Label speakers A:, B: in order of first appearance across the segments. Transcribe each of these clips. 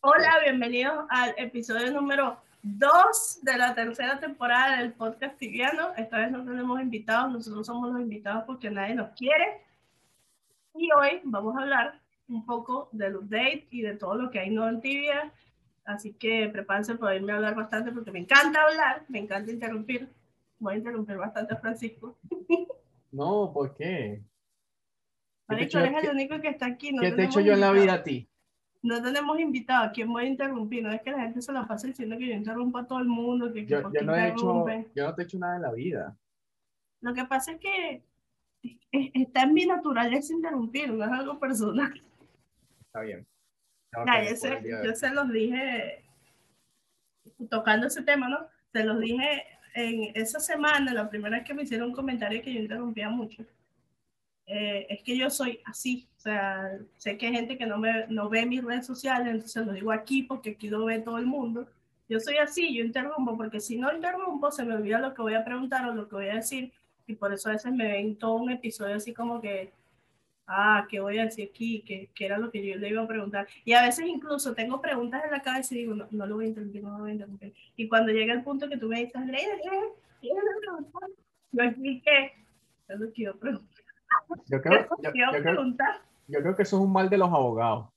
A: Hola, bienvenidos al episodio número 2 de la tercera temporada del podcast tibiano. Esta vez no tenemos invitados, nosotros somos los invitados porque nadie nos quiere. Y hoy vamos a hablar un poco del update y de todo lo que hay nuevo en Tibia. Así que prepárense para irme a hablar bastante porque me encanta hablar, me encanta interrumpir. Voy a interrumpir bastante a Francisco.
B: No, ¿por qué?
A: Marico, eres el único que está aquí. No
B: ¿Qué te he hecho yo en la vida a ti?
A: No tenemos invitado. ¿A quién voy a interrumpir? No es que la gente se la pase diciendo que yo interrumpo a todo el mundo. Que,
B: yo, yo no he hecho, yo no te he hecho nada en la vida.
A: Lo que pasa es que está en mi naturaleza interrumpir, no es algo personal.
B: Está bien.
A: Ya, yo, se, yo se los dije, tocando ese tema, ¿no? Se los dije en esa semana, la primera vez que me hicieron un comentario que yo interrumpía mucho. Eh, es que yo soy así, o sea, sé que hay gente que no, me, no ve mis redes sociales, entonces lo digo aquí porque aquí lo ve todo el mundo. Yo soy así, yo interrumpo, porque si no interrumpo se me olvida lo que voy a preguntar o lo que voy a decir, y por eso a veces me ven todo un episodio así como que, ah, ¿qué voy a decir aquí? ¿Qué, qué era lo que yo le iba a preguntar? Y a veces incluso tengo preguntas en la cabeza y digo, no, no lo voy a interrumpir, no lo voy a interrumpir. Y cuando llega el punto que tú me dices, Leida. Yo expliqué, es lo que yo pregunto.
B: Yo creo, yo, yo, creo, que eso es un mal de los abogados.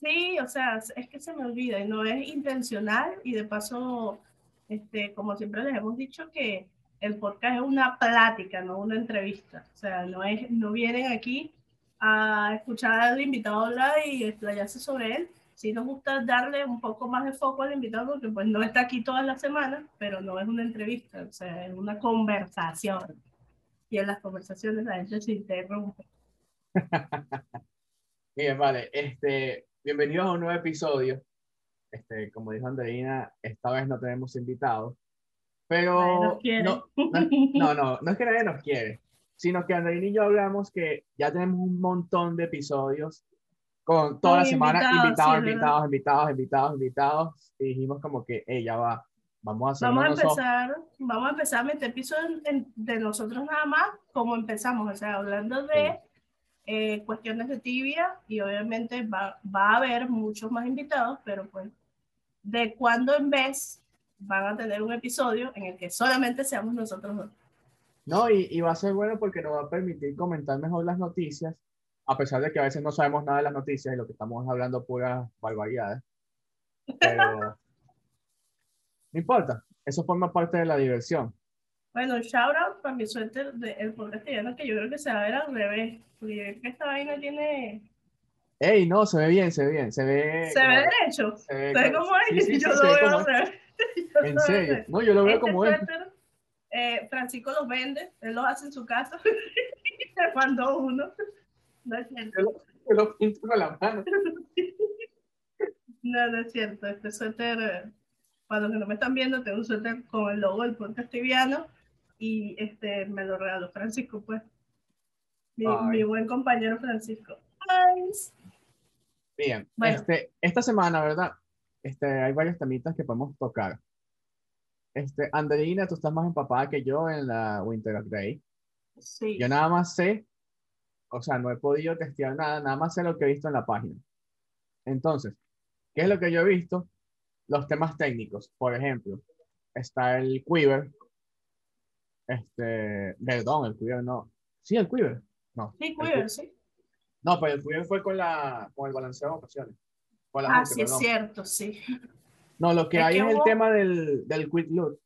A: Sí, o sea, es que se me olvida y no es intencional y de paso, este, como siempre les hemos dicho que el podcast es una plática, no una entrevista. O sea, no, es, no vienen aquí a escuchar al invitado hablar y explayarse sobre él. Sí nos gusta darle un poco más de foco al invitado porque pues no está aquí todas las semanas, pero no es una entrevista, o sea, es una conversación y en las conversaciones la gente se interrumpe.
B: Bien, vale. Este, bienvenidos a un nuevo episodio. Este, como dijo Andreina, esta vez no tenemos invitados, pero no, no, no, no, es que nadie nos quiere, sino que Andreina y yo hablamos que ya tenemos un montón de episodios con toda la semana invitados, invitados, invitados, invitados, invitados, y dijimos como que ella va, Vamos a,
A: vamos a empezar, vamos a empezar a meter piso de nosotros nada más, como empezamos, o sea, hablando de eh, cuestiones de tibia y obviamente va, va a haber muchos más invitados, pero pues de cuando en vez van a tener un episodio en el que solamente seamos nosotros dos.
B: No, y, y, va a ser bueno porque nos va a permitir comentar mejor las noticias, a pesar de que a veces no sabemos nada de las noticias y lo que estamos hablando puras barbaridades. Pero no importa, eso forma parte de la diversión.
A: Bueno, shout out para mi suerte del podcast que yo creo que se va a ver al revés, porque esta vaina tiene...
B: Ey, no, se ve bien, se ve bien, se ve...
A: Se ve derecho, se ve, como es, yo lo veo al revés.
B: En serio, no, yo lo veo como es.
A: Eh, Francisco los vende, él los hace en su casa y se mandó uno. No es cierto.
B: Yo lo, pinto con la mano.
A: No, no es cierto, este suéter para los que no me están viendo, tengo un suéter con el logo del podcast tibiano y este, me lo regaló Francisco, pues. Mi, buen compañero Francisco.
B: Bien, este, esta semana, ¿verdad? Este, hay varios temitas que podemos tocar. Este, Anderina, tú estás más empapada que yo en la Winter of Day.
A: Sí.
B: Yo nada más sé, o sea, no he podido testear nada, nada más sé lo que he visto en la página. Entonces, ¿qué es lo que yo he visto? Los temas técnicos. Por ejemplo, está el Quiver. Este, perdón, el Quiver no. Sí, el Quiver. No.
A: Sí, Quiver, sí.
B: No, pero el Quiver fue con, la, con el balanceo de ocasiones.
A: ah, sí, es cierto, sí.
B: No, lo que hay es el tema del, del quick loot.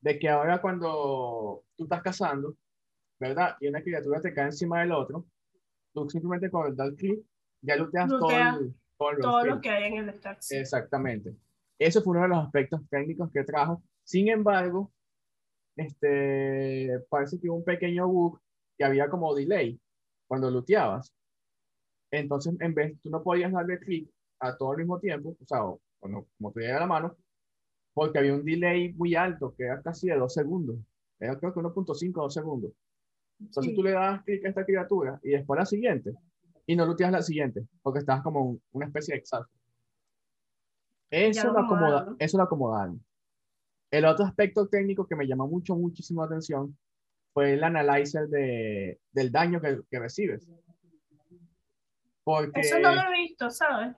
B: De que ahora cuando tú estás cazando, ¿verdad? Y una criatura te cae encima del otro, tú simplemente con el clic ya looteas todo, el,
A: todo, todo lo que hay en el stack.
B: Exactamente. Eso fue uno de los aspectos técnicos que trajo. Sin embargo, este, parece que hubo un pequeño bug que había como delay cuando looteabas. Entonces, en vez, tú no podías darle clic a todo al mismo tiempo, o sea, cuando, como te llega la mano, porque había un delay muy alto, que era casi de dos segundos. Era creo que 1.5 2 segundos. Entonces tú le das clic a esta criatura y después la siguiente, y no looteas la siguiente, porque estás como una especie de exalto. Eso lo, acomoda, eso lo acomodaron. El otro aspecto técnico que me llamó mucho, muchísimo atención fue el análisis de, del daño que, que recibes.
A: Porque, eso no lo he visto, ¿sabes?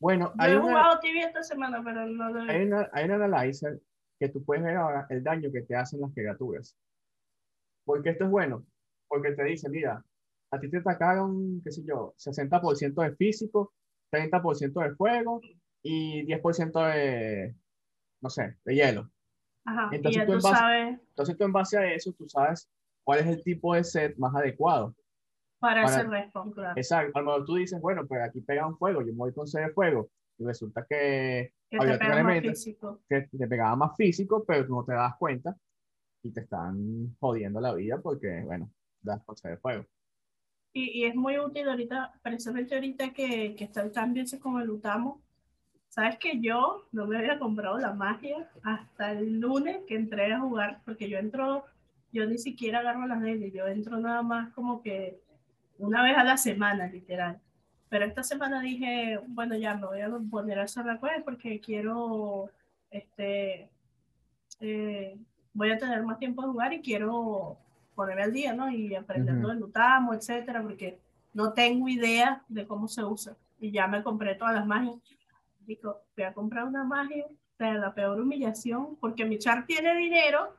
B: Bueno,
A: Yo he jugado tibia esta semana, pero no lo
B: hay, una, hay un analyzer que tú puedes ver ahora el daño que te hacen las criaturas. Porque esto es bueno, porque te dice, mira, a ti te atacaron, qué sé yo, 60% de físico, 30% de fuego y 10% de, no sé, de hielo.
A: Ajá,
B: entonces,
A: y
B: tú
A: tú
B: base,
A: sabes
B: entonces tú en base a eso, tú sabes cuál es el tipo de set más adecuado.
A: para,
B: para-
A: ese respawn, claro.
B: Exacto. A lo mejor tú dices, bueno, pues aquí pega un fuego, yo me voy con set de fuego. Y resulta que
A: Que
B: había
A: te pega más
B: elemento
A: físico.
B: que te pegaba más físico, pero tú no te das cuenta y te están jodiendo la vida porque, bueno, das con set de fuego.
A: Y, y es muy útil ahorita, precisamente ahorita que, que está el cambio ese con el Utamo. Sabes que yo no me había comprado la magia hasta el lunes que entré a jugar, porque yo entro, yo ni siquiera agarro las daily, yo entro nada más como que una vez a la semana, literal. Pero esta semana dije, bueno, ya me voy a poner a hacer la quest porque quiero, este, eh, voy a tener más tiempo de jugar y quiero ponerme al día, ¿no? Y aprender todo el Utamo, etcétera, porque no tengo idea de cómo se usa. Y ya me compré todas las magias. Digo, voy a comprar una magia, sea, la peor humillación, porque mi char tiene dinero,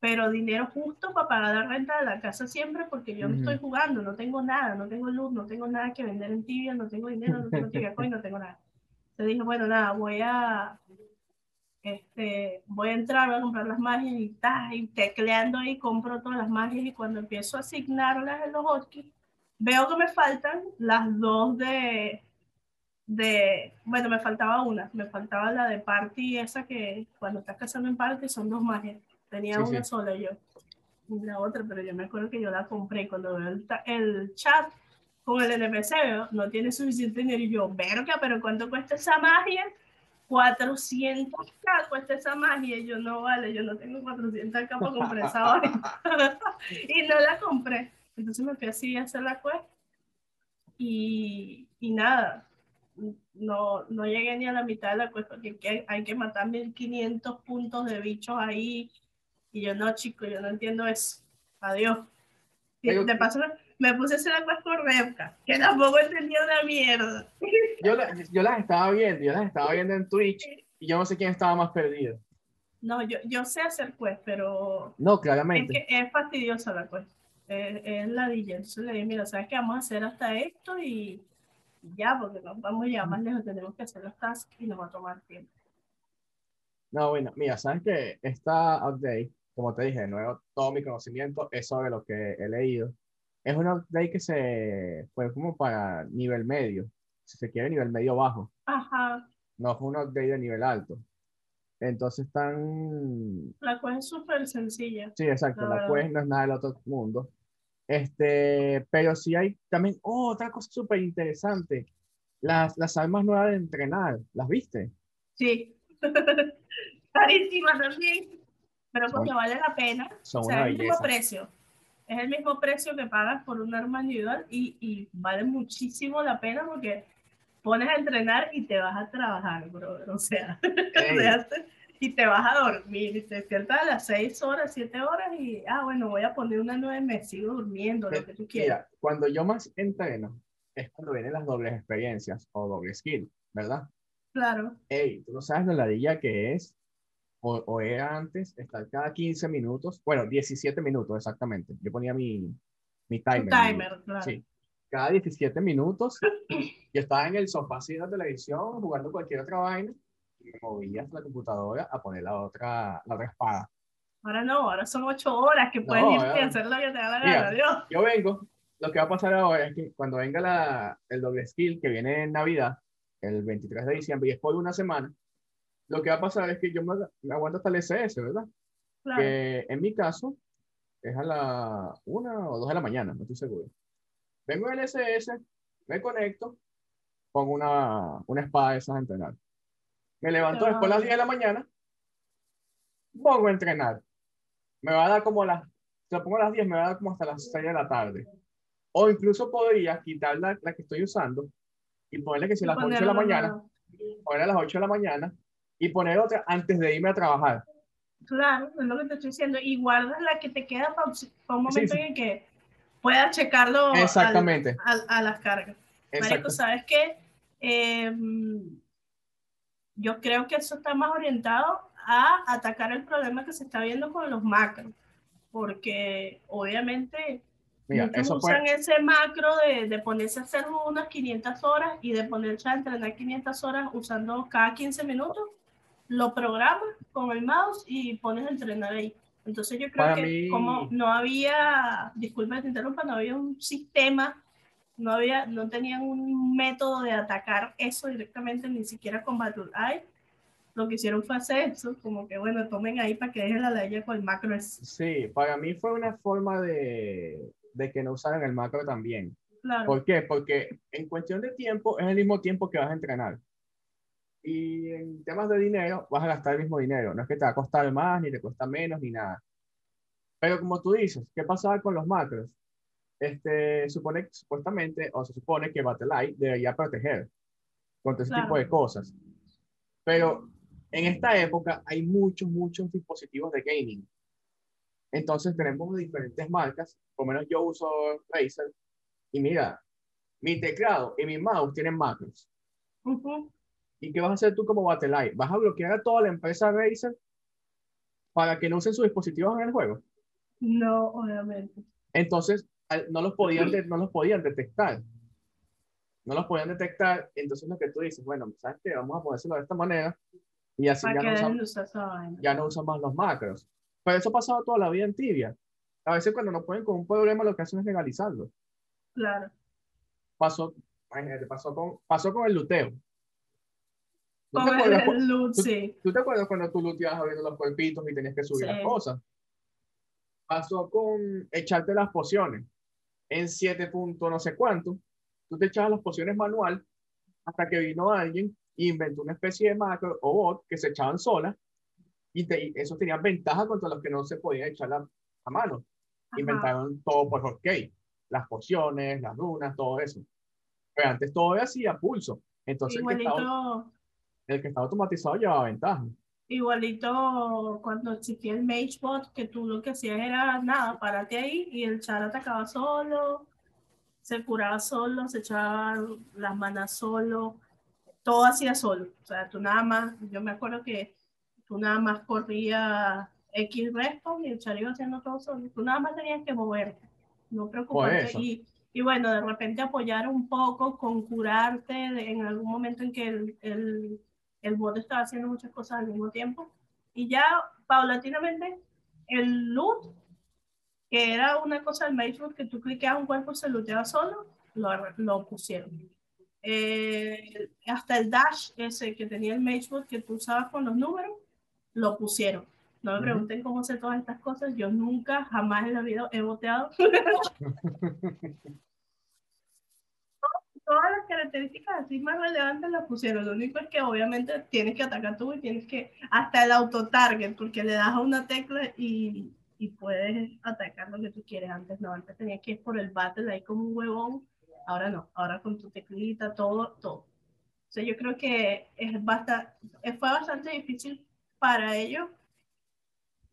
A: pero dinero justo para pagar la renta de la casa siempre, porque yo no estoy jugando, no tengo nada, no tengo luz, no tengo nada que vender en tibia, no tengo dinero, no tengo tibia coin, no tengo nada. Entonces dije, bueno, nada, voy a, este, voy a entrar, voy a comprar las magias y, ta, y tecleando ahí compro todas las magias y cuando empiezo a asignarlas en los hotkeys, veo que me faltan las dos de, de, bueno, me faltaba una, me faltaba la de party, esa que cuando estás cazando en party son dos magias, tenía
B: Sí,
A: una
B: sí.
A: sola yo la otra, pero yo me acuerdo que yo la compré y cuando veo el, el chat con el NPC, veo, no tiene suficiente dinero y yo, verga, pero ¿cuánto cuesta esa magia? 400 k cuesta esa magia y yo no vale, yo no tengo 400 k para comprar esa y no la compré. Entonces me fui así a hacer la quest y, y nada, no, no llegué ni a la mitad de la hay que, hay que matar 1500 puntos de bichos ahí y yo no, chico, yo no entiendo eso. Adiós. Y de paso me puse a hacer la quest Rebka, que tampoco entendía una mierda.
B: Yo, la- yo las estaba viendo, yo las estaba viendo en Twitch y yo no sé quién estaba más perdido.
A: No, yo, yo sé hacer quest, pero
B: No,
A: es
B: claramente.
A: que es fastidiosa la quest. Es, es la DJ. Entonces le dije, mira, ¿sabes qué? Vamos a hacer hasta esto y ya, porque nos vamos ya más lejos, tenemos que hacer los tasks y nos va a tomar tiempo.
B: No, bueno, mira, sabes que esta update, como te dije, de nuevo, todo mi conocimiento es sobre lo que he leído. Es una update que se fue como para nivel medio, si se quiere, nivel medio bajo.
A: Ajá,
B: No fue una update de nivel alto. Entonces están
A: la quest es súper sencilla.
B: Sí, exacto,
A: La
B: la quest no es nada del otro mundo. Este, pero sí hay también oh, otra cosa súper interesante. Las, las armas nuevas de entrenar, ¿las viste?
A: Sí. Carísima también. Pero porque vale la pena.
B: Son
A: O sea, es el mismo precio. Es el mismo precio que pagas por un arma individual y, y vale muchísimo la pena porque pones a entrenar y te vas a trabajar, bro. O sea, o sea, y te vas a dormir y te despiertas a las 6 horas, 7 horas y, ah, bueno, voy a poner una 9, me sigo durmiendo, lo que tú quieras.
B: mira, cuando yo más entreno es cuando vienen las dobles experiencias o doble skill, ¿verdad?
A: Claro,
B: Ey, tú no sabes la ladilla que es, o, o era antes, estar cada 15 minutos, bueno, 17 minutos exactamente. Yo ponía mi, mi
A: tu
B: timer. mi-
A: timer, claro.
B: Sí. Cada 17 minutos yo estaba en el sofá así de televisión jugando cualquier otra vaina me movía hasta la computadora a poner la otra, la otra espada.
A: Ahora no, ahora son 8 horas que
B: No,
A: puedes irte
B: ya.
A: a hacer lo que te da la gana, Dios.
B: Yo vengo, lo que va a pasar ahora es que cuando venga la, el doble skill que viene en Navidad, el 23 de diciembre y es por una semana, lo que va a pasar es que yo me, me aguanto hasta el SS, ¿verdad?
A: Claro.
B: que en mi caso es a la una o dos de la mañana, no estoy seguro. Vengo al SS, me conecto, pongo una, una espada de esas a entrenar. Me levanto después a las 10 de la mañana, pongo a entrenar. Me va a dar como a las, si lo pongo a las 10, me va a dar como hasta las 6 de la tarde. O incluso podría quitar la, la que estoy usando y ponerle que si a las 8 de la mañana, poner a las 8 de la mañana y poner otra antes de irme a trabajar.
A: Claro, es lo que te estoy diciendo. Y guardas la que te queda para, un momento
B: Sí, sí.
A: en el que puedas checarlo al-
B: Exactamente.
A: al- a las cargas. Marico. ¿sabes qué? Em, yo creo que eso está más orientado a atacar el problema que se está viendo con los macros, porque obviamente Mira, usan ese macro de, de, ponerse a hacer unas 500 horas y de ponerse a entrenar 500 horas usando cada 15 minutos, lo programas con el mouse y pones a entrenar ahí. Entonces yo creo que como no había, disculpa te interrumpa, no había un sistema, no había, no tenían un método de atacar eso directamente, ni siquiera con BattleEye. Lo que hicieron fue hacer eso, como que bueno, tomen ahí para que dejen la ley con el macro.
B: Sí, para mí fue una forma de, de que no usaran el macro también. Claro. ¿Por qué? Porque en cuestión de tiempo es el mismo tiempo que vas a entrenar. Y en temas de dinero, vas a gastar el mismo dinero. No es que te va a costar más, ni te cuesta menos, ni nada. Pero como tú dices, ¿qué pasaba con los macros? Este, supone, supuestamente, o se supone que Battle.eye debería proteger contra ese tipo de cosas. Pero en esta época hay muchos, muchos dispositivos de gaming. Entonces tenemos diferentes marcas, por lo menos yo uso Razer, y mira, mi teclado y mi mouse tienen macros. ¿Y qué vas a hacer tú como Battle.eye? ¿Vas a bloquear a toda la empresa Razer para que no usen sus dispositivos en el juego?
A: No, obviamente.
B: Entonces, no los podían, no los podían detectar. No los podían detectar. Entonces, lo que tú dices, bueno, ¿sabes qué? Vamos a ponérselo de esta manera y así ya no, usan, ya no usan más los macros. Pero eso ha pasado toda la vida en tibia. A veces cuando nos ponen con un problema, lo que hacen es legalizarlo.
A: Claro.
B: Pasó, pasó con, pasó con el luteo.
A: ¿Tú te, acuerdas, sí.
B: ¿tú, te acuerdas cuando tú luteabas abriendo los cuerpitos y tenías que subir las cosas? Pasó con echarte las pociones. En 7 puntos no sé cuánto, tú te echabas las pociones manual hasta que vino alguien e inventó una especie de macro o bot que se echaban solas y, eso tenía ventaja contra los que no se podían echar a mano. Inventaron todo por ok, las pociones, las runas, todo eso. Pero antes todo era así a pulso. Entonces el que, estaba, el que, estaba, automatizado llevaba ventaja.
A: Igualito cuando existía el MageBot, que tú lo que hacías era nada, párate ahí y el char atacaba solo, se curaba solo, se echaba las manas solo, todo hacía solo. O sea, tú nada más, yo me acuerdo que tú nada más corrías X respawn y el char iba haciendo todo solo. Tú nada más tenías que moverte, no preocuparte. Y, y, bueno, de repente apoyar un poco con curarte en algún momento en que el, el, el bot estaba haciendo muchas cosas al mismo tiempo. Y ya paulatinamente el loot, que era una cosa del Maze que tú cliqueabas un cuerpo y se looteaba solo, lo, lo pusieron. Eh, hasta el dash ese que tenía el Mageboot que tú usabas con los números, lo pusieron. No me pregunten cómo sé todas estas cosas. Yo nunca, jamás en la vida he boteado. todas las características así más relevantes las pusieron. Lo único es que obviamente tienes que atacar tú y tienes que, hasta el auto-target, porque le das a una tecla y, y, puedes atacar lo que tú quieres. Antes no, antes tenías que ir por el battle ahí como un huevón. Ahora no, ahora con tu teclita, todo, todo. O sea, yo creo que es bastante, fue bastante difícil para ellos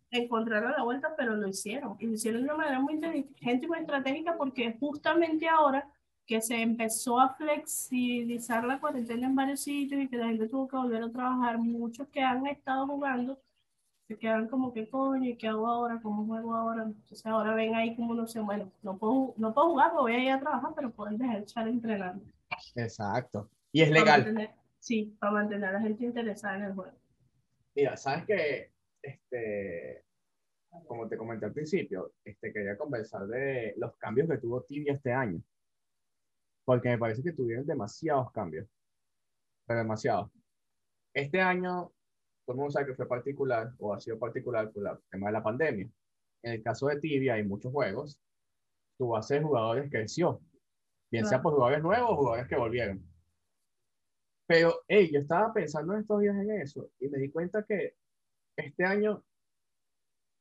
A: encontrar la vuelta, pero lo hicieron. Y lo hicieron de una manera muy inteligente y muy estratégica porque justamente ahora que se empezó a flexibilizar la cuarentena en varios sitios y que la gente tuvo que volver a trabajar, muchos que han estado jugando se quedan como que coño, ¿y qué hago ahora? ¿Cómo juego ahora? Entonces ahora ven ahí como no sé, bueno, no puedo, no puedo jugar, voy a ir a trabajar, pero pueden dejar echar entrenando.
B: Exacto. Y es legal.
A: sí, para mantener a la gente interesada en el juego.
B: Mira, sabes que, este, como te comenté al principio, este, quería conversar de los cambios que tuvo Tibia este año. Porque me parece que tuvieron demasiados cambios. Pero demasiados. Este año, todo el mundo sabe que fue particular, o ha sido particular por el tema de la pandemia. En el caso de Tibia, hay muchos juegos. Tu base de jugadores creció. Bien sea por jugadores nuevos o jugadores que volvieron. Pero, hey, yo estaba pensando en estos días en eso y me di cuenta que este año,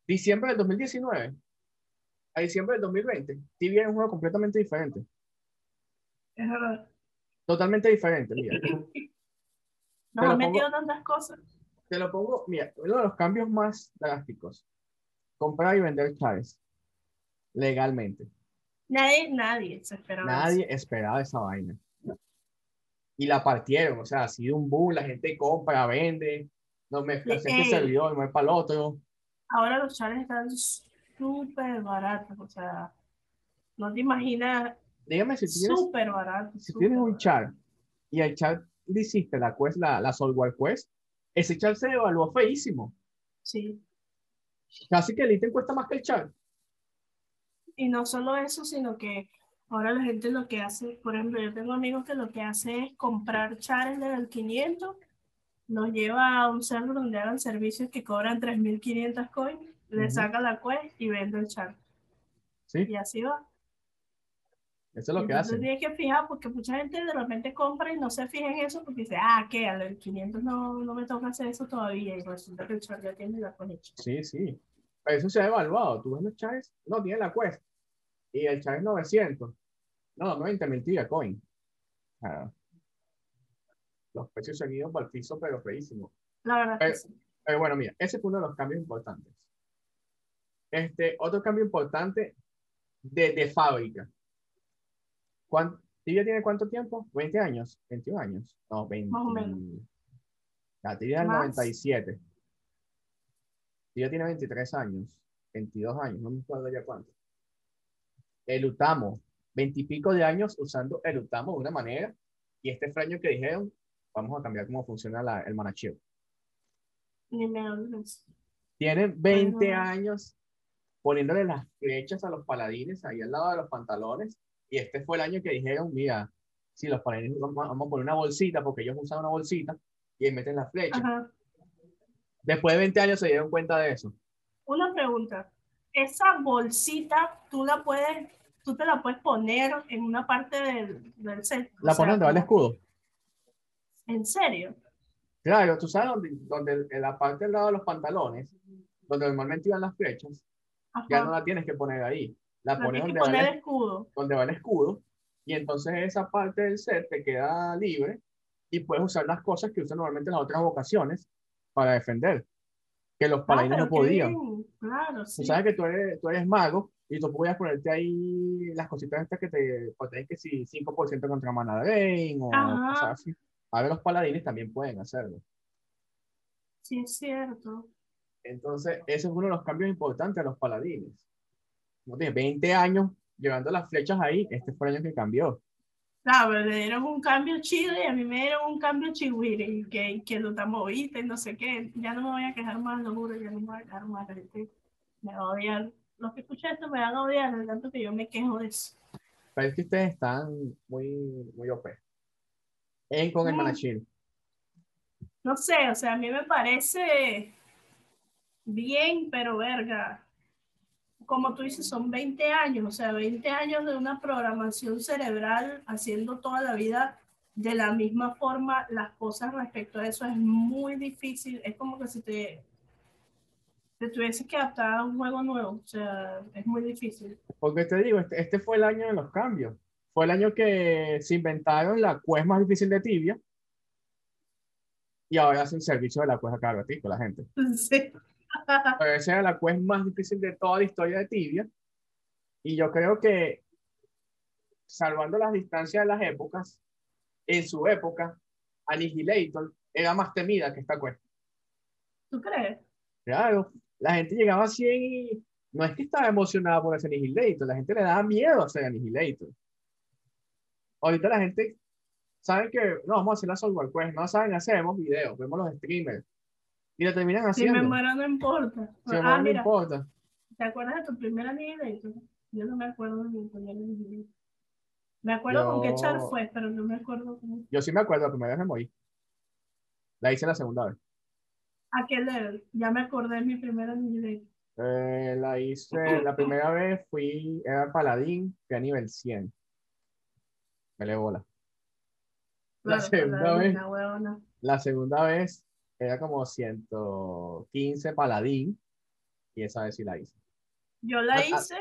B: diciembre del 2019 a diciembre del 2020, Tibia es un juego completamente diferente.
A: Es verdad.
B: Totalmente diferente, mira.
A: Nos han metido tantas cosas.
B: Te lo pongo, mira, uno de los cambios más drásticos. Comprar y vender chaves. Legalmente.
A: Nadie, nadie se esperaba
B: Nadie esperaba esa vaina. y la partieron. O sea, ha sido un boom, la gente compra, vende, no me hace este servidor, no es para el otro.
A: Ahora los chales están súper baratos, o sea, no te imaginas.
B: Dígame si tienes,
A: barato.
B: Si tienes un char y el char le hiciste la quest, la, la Soulware Quest, ese char se evaluó feísimo.
A: Sí.
B: Casi que el ítem cuesta más que el char.
A: Y no solo eso, sino que ahora la gente lo que hace, por ejemplo, yo tengo amigos que lo que hace es comprar chares del 500, los lleva a un server donde hagan servicios que cobran 3.500 coins, le saca la quest y vende el char.
B: ¿Sí?
A: Y así va.
B: Eso es lo que hace.
A: Tienes que fijar porque mucha gente de repente compra y no se fija en eso porque dice, ah, ¿qué? Al 500 no, no me toca hacer eso todavía y resulta que el char ya tiene la conexión.
B: Sí, sí. Eso se ha evaluado. Tú ves los chars, no tiene la quest. Y el char es 900. No, 90 mentira, coin. los precios se han ido para el piso, pero feísimo.
A: La verdad.
B: Pero, pero bueno, mira, ese fue uno de los cambios importantes. Este, otro cambio importante de, de fábrica ¿Tibia tiene cuánto tiempo? ¿20 años? ¿21 años? No, 20.
A: Más o menos.
B: La Tibia es 97. Tibia tiene 23 años, 22 años, no me acuerdo ya cuánto. El Utamo, 20 y pico de años usando el Utamo de una manera. Y este año que dijeron, vamos a cambiar cómo funciona la, el
A: me
B: Tienen 20 años poniéndole las flechas a los paladines ahí al lado de los pantalones y este fue el año que dijeron, mira, si los paladines vamos, a poner una bolsita, porque ellos usan una bolsita y meten la flecha. Después de 20 años se dieron cuenta de eso.
A: Una pregunta. Esa bolsita, tú la puedes, tú te la puedes poner en una parte del, del set.
B: ¿La pones donde va el escudo?
A: ¿En serio?
B: Claro, tú sabes donde, donde en la parte del lado de los pantalones, donde normalmente iban las flechas, ya no la tienes que poner ahí la pones donde, va el,
A: escudo.
B: donde va el escudo y entonces esa parte del set te queda libre y puedes usar las cosas que usan normalmente en las otras ocasiones para defender, que los ah, paladines no podían.
A: Claro, sí.
B: Tú sabes que tú eres, tú eres mago y tú puedes ponerte ahí las cositas estas que te protegen que si 5% contra mana drain o cosas así. Ahora los paladines también pueden hacerlo.
A: Sí, es cierto.
B: Entonces, ese es uno de los cambios importantes a los paladines no tiene 20 años llevando las flechas ahí, este fue el año que cambió.
A: Claro, pero le dieron un cambio chido y a mí me dieron un cambio chihuire, que, que lo y no sé qué. Ya no me voy a quejar más, lo juro, ya no me voy a quejar más. me va a odiar. Los que escuchan esto me van a odiar, de tanto que yo me quejo de eso.
B: Pero es que ustedes están muy, muy OP. En con el mm.
A: No sé, o sea, a mí me parece bien, pero verga como tú dices, son 20 años, o sea, 20 años de una programación cerebral haciendo toda la vida de la misma forma las cosas respecto a eso es muy difícil, es como que si te, te tuviese que adaptar a un juego nuevo, o sea, es muy difícil.
B: Porque te digo, este, este fue el año de los cambios, fue el año que se inventaron la quest más difícil de Tibia y ahora hacen servicio de la quest acá con la gente.
A: Sí.
B: esa era la quest más difícil de toda la historia de Tibia. Y yo creo que, salvando las distancias de las épocas, en su época, Annihilator era más temida que esta quest.
A: ¿Tú crees?
B: Claro, la gente llegaba así y no es que estaba emocionada por hacer Annihilator, la gente le daba miedo a hacer Annihilator. Ahorita la gente sabe que no vamos a hacer la software quest, no saben, hacemos videos, vemos los streamers, y lo terminan haciendo.
A: Si me muero no importa.
B: Si me ah, no importa.
A: ¿Te acuerdas de tu primera Annihilator? Yo no me acuerdo de mi primera Annihilator. Me acuerdo con qué char fue, pero no me acuerdo cómo.
B: Yo sí me acuerdo, la primera vez me morí. La hice la segunda vez.
A: ¿A qué level? Ya me acordé de mi primera Annihilator.
B: Eh, la hice, la primera vez fui, era paladín, que a nivel 100. Me le bola. La segunda vez, la segunda vez era como 115 paladín y esa vez sí la hice.
A: Yo la hice.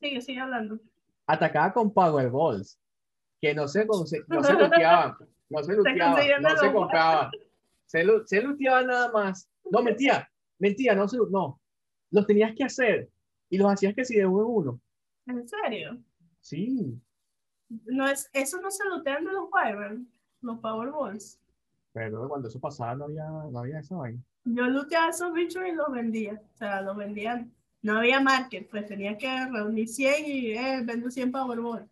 A: Sigue, sigue hablando.
B: Atacaba con Power Balls, que no se, no se luteaban, no se luteaban, no se compraban. Se, se luteaban nada más. No, mentira, mentira, no, se, no. Los tenías que hacer y los hacías que si de uno en uno.
A: ¿En serio?
B: Sí.
A: No es, eso no se lootean de los Wyvern, los Powerballs.
B: Pero cuando eso pasaba no había, no había eso ahí.
A: Yo looteaba esos bichos y los vendía. O sea, los vendían. No había market, pues tenía que reunir 100 y eh, vendo 100 Powerball.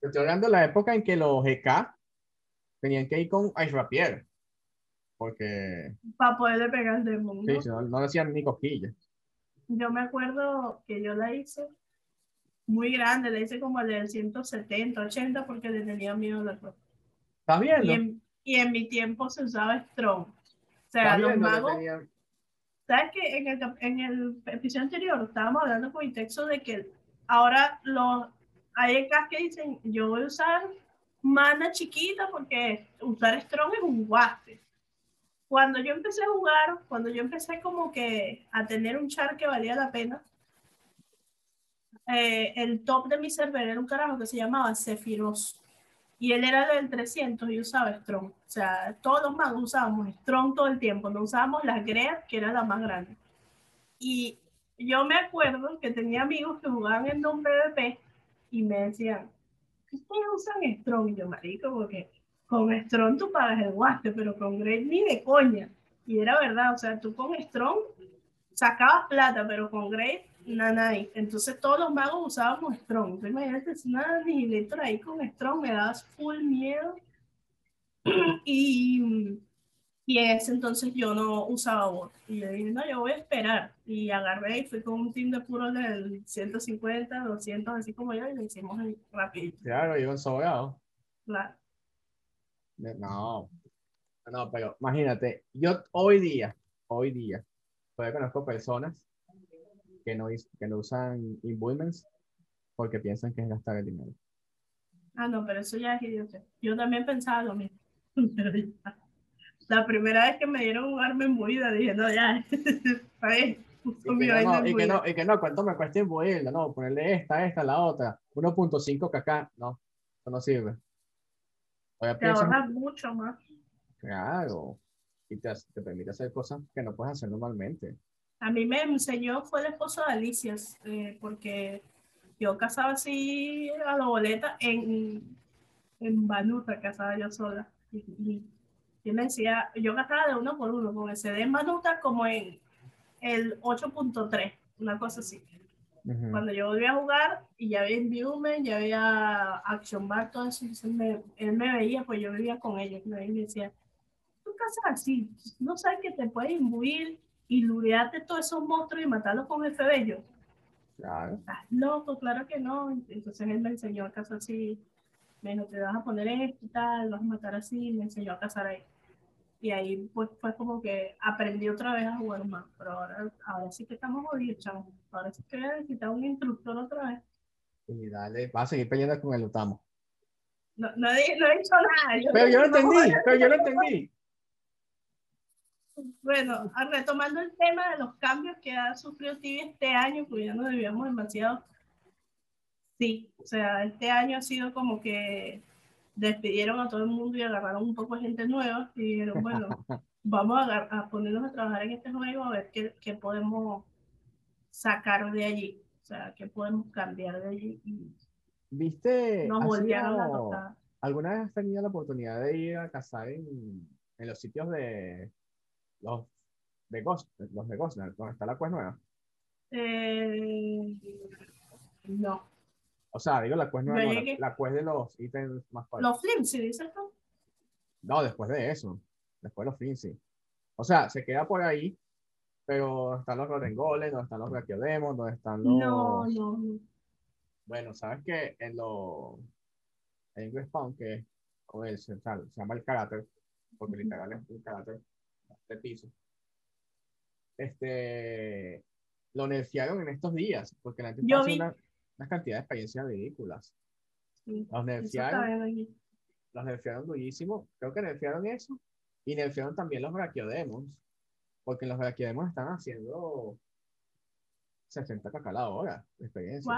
B: Estoy hablando de la época en que los GK tenían que ir con Ice Rapier. Porque.
A: Para poderle pegar el demon.
B: Sí, no, no decían ni cosquillas.
A: Yo me acuerdo que yo la hice muy grande, le hice como el del 170, 80 porque le tenía miedo la cosa.
B: ¿Estás viendo?
A: Y en, mi tiempo se usaba Strong. O sea, los magos. ¿Sabes que en el, en el episodio anterior estábamos hablando con texto de que ahora los hay que dicen yo voy a usar mana chiquita porque usar Strong es un guaste. Cuando yo empecé a jugar, cuando yo empecé como que a tener un char que valía la pena, eh, el top de mi server era un carajo que se llamaba Sephiroth. Y él era del 300 y usaba Strong. O sea, todos los magos usábamos Strong todo el tiempo. No usábamos la Great, que era la más grande. Y yo me acuerdo que tenía amigos que jugaban en un PvP y me decían, ustedes usan Strong? Y yo, marico, porque con Strong tú pagas el guaste, pero con Great ni de coña. Y era verdad, o sea, tú con Strong sacabas plata, pero con Great Nanai. Entonces todos los magos usábamos Strong. Entonces imagínate, es una Annihilator ahí con Strong, me das full miedo. y, y en ese entonces yo no usaba bot. Y yo dije, no, yo voy a esperar. Y agarré y fui con un team de puros del 150, 200, así como yo, y lo hicimos rápido.
B: Claro, iban sobrado.
A: Claro.
B: No, no, pero imagínate, yo hoy día, hoy día, todavía conozco personas que no, que no usan imbuements porque piensan que es gastar el dinero.
A: Ah, no, pero eso ya es idiota. Yo también pensaba lo mismo. La primera vez que me dieron un arma imbuida, dije, no, ya.
B: y, que no, y, que no, y que no, ¿cuánto me cuesta imbuirla? No, ponerle esta, esta, la otra. 1.5 kk. No, eso no sirve.
A: te ahorras mucho más.
B: Claro. Y te, te permite hacer cosas que no puedes hacer normalmente.
A: A mí me enseñó, fue el esposo de Alicia, eh, porque yo casaba así a la boleta en, en Banuta, casaba yo sola. Y, y, me decía, yo gastaba de uno por uno, con el CD en Banuta como en el 8.3, una cosa así. Cuando yo volví a jugar y ya había Viewman, ya había Action Bar, todo eso, él me veía, pues yo vivía con ellos, y me decía, tú casas así, no sabes que te puedes imbuir y lurearte todos esos monstruos y matarlos con el febello. Claro. Estás loco, claro que no. Entonces él me enseñó a cazar así. Me dijo, te vas a poner esto y tal, vas a matar así. Me enseñó a cazar ahí. Y ahí pues fue como que aprendí otra vez a jugar más. Pero ahora, ahora sí que estamos jodidos, chavos. Ahora sí que necesitar un instructor otra vez.
B: Y dale, vas a seguir peleando con el Utamo.
A: No, no, he, no he dicho nada.
B: pero yo lo entendí, pero yo lo entendí.
A: Bueno, retomando el tema de los cambios que ha sufrido TV este año, pues ya nos debíamos demasiado. Sí, o sea, este año ha sido como que despidieron a todo el mundo y agarraron un poco de gente nueva y dijeron, bueno, vamos a, a, ponernos a trabajar en este juego a ver qué, qué, podemos sacar de allí, o sea, qué podemos cambiar de allí.
B: ¿Viste? Nos volvieron a ¿Alguna vez has tenido la oportunidad de ir a cazar en, en los sitios de los de Ghost, los de Ghost, ¿dónde está la quest nueva?
A: Eh, no.
B: O sea, digo la quest nueva, no, la, la, quest de los ítems más
A: fuertes. Los flimsy, dices tú.
B: No, después de eso. Después de los flimsy. O sea, se queda por ahí, pero están los Rodengoles, donde están los Rakiodemons, donde están los.
A: No, no, no.
B: Bueno, sabes que en los. En Respawn, que es con el central, se llama el carácter, porque literal es un carácter de piso. Este, lo nerfearon en estos días, porque la gente hace una, una, cantidad de experiencias ridículas. los nerfearon, los nerfearon durísimo. Creo que nerfearon eso. Y nerfearon también los Brachiodemons, porque los Brachiodemons están haciendo 60 caca la hora de experiencia.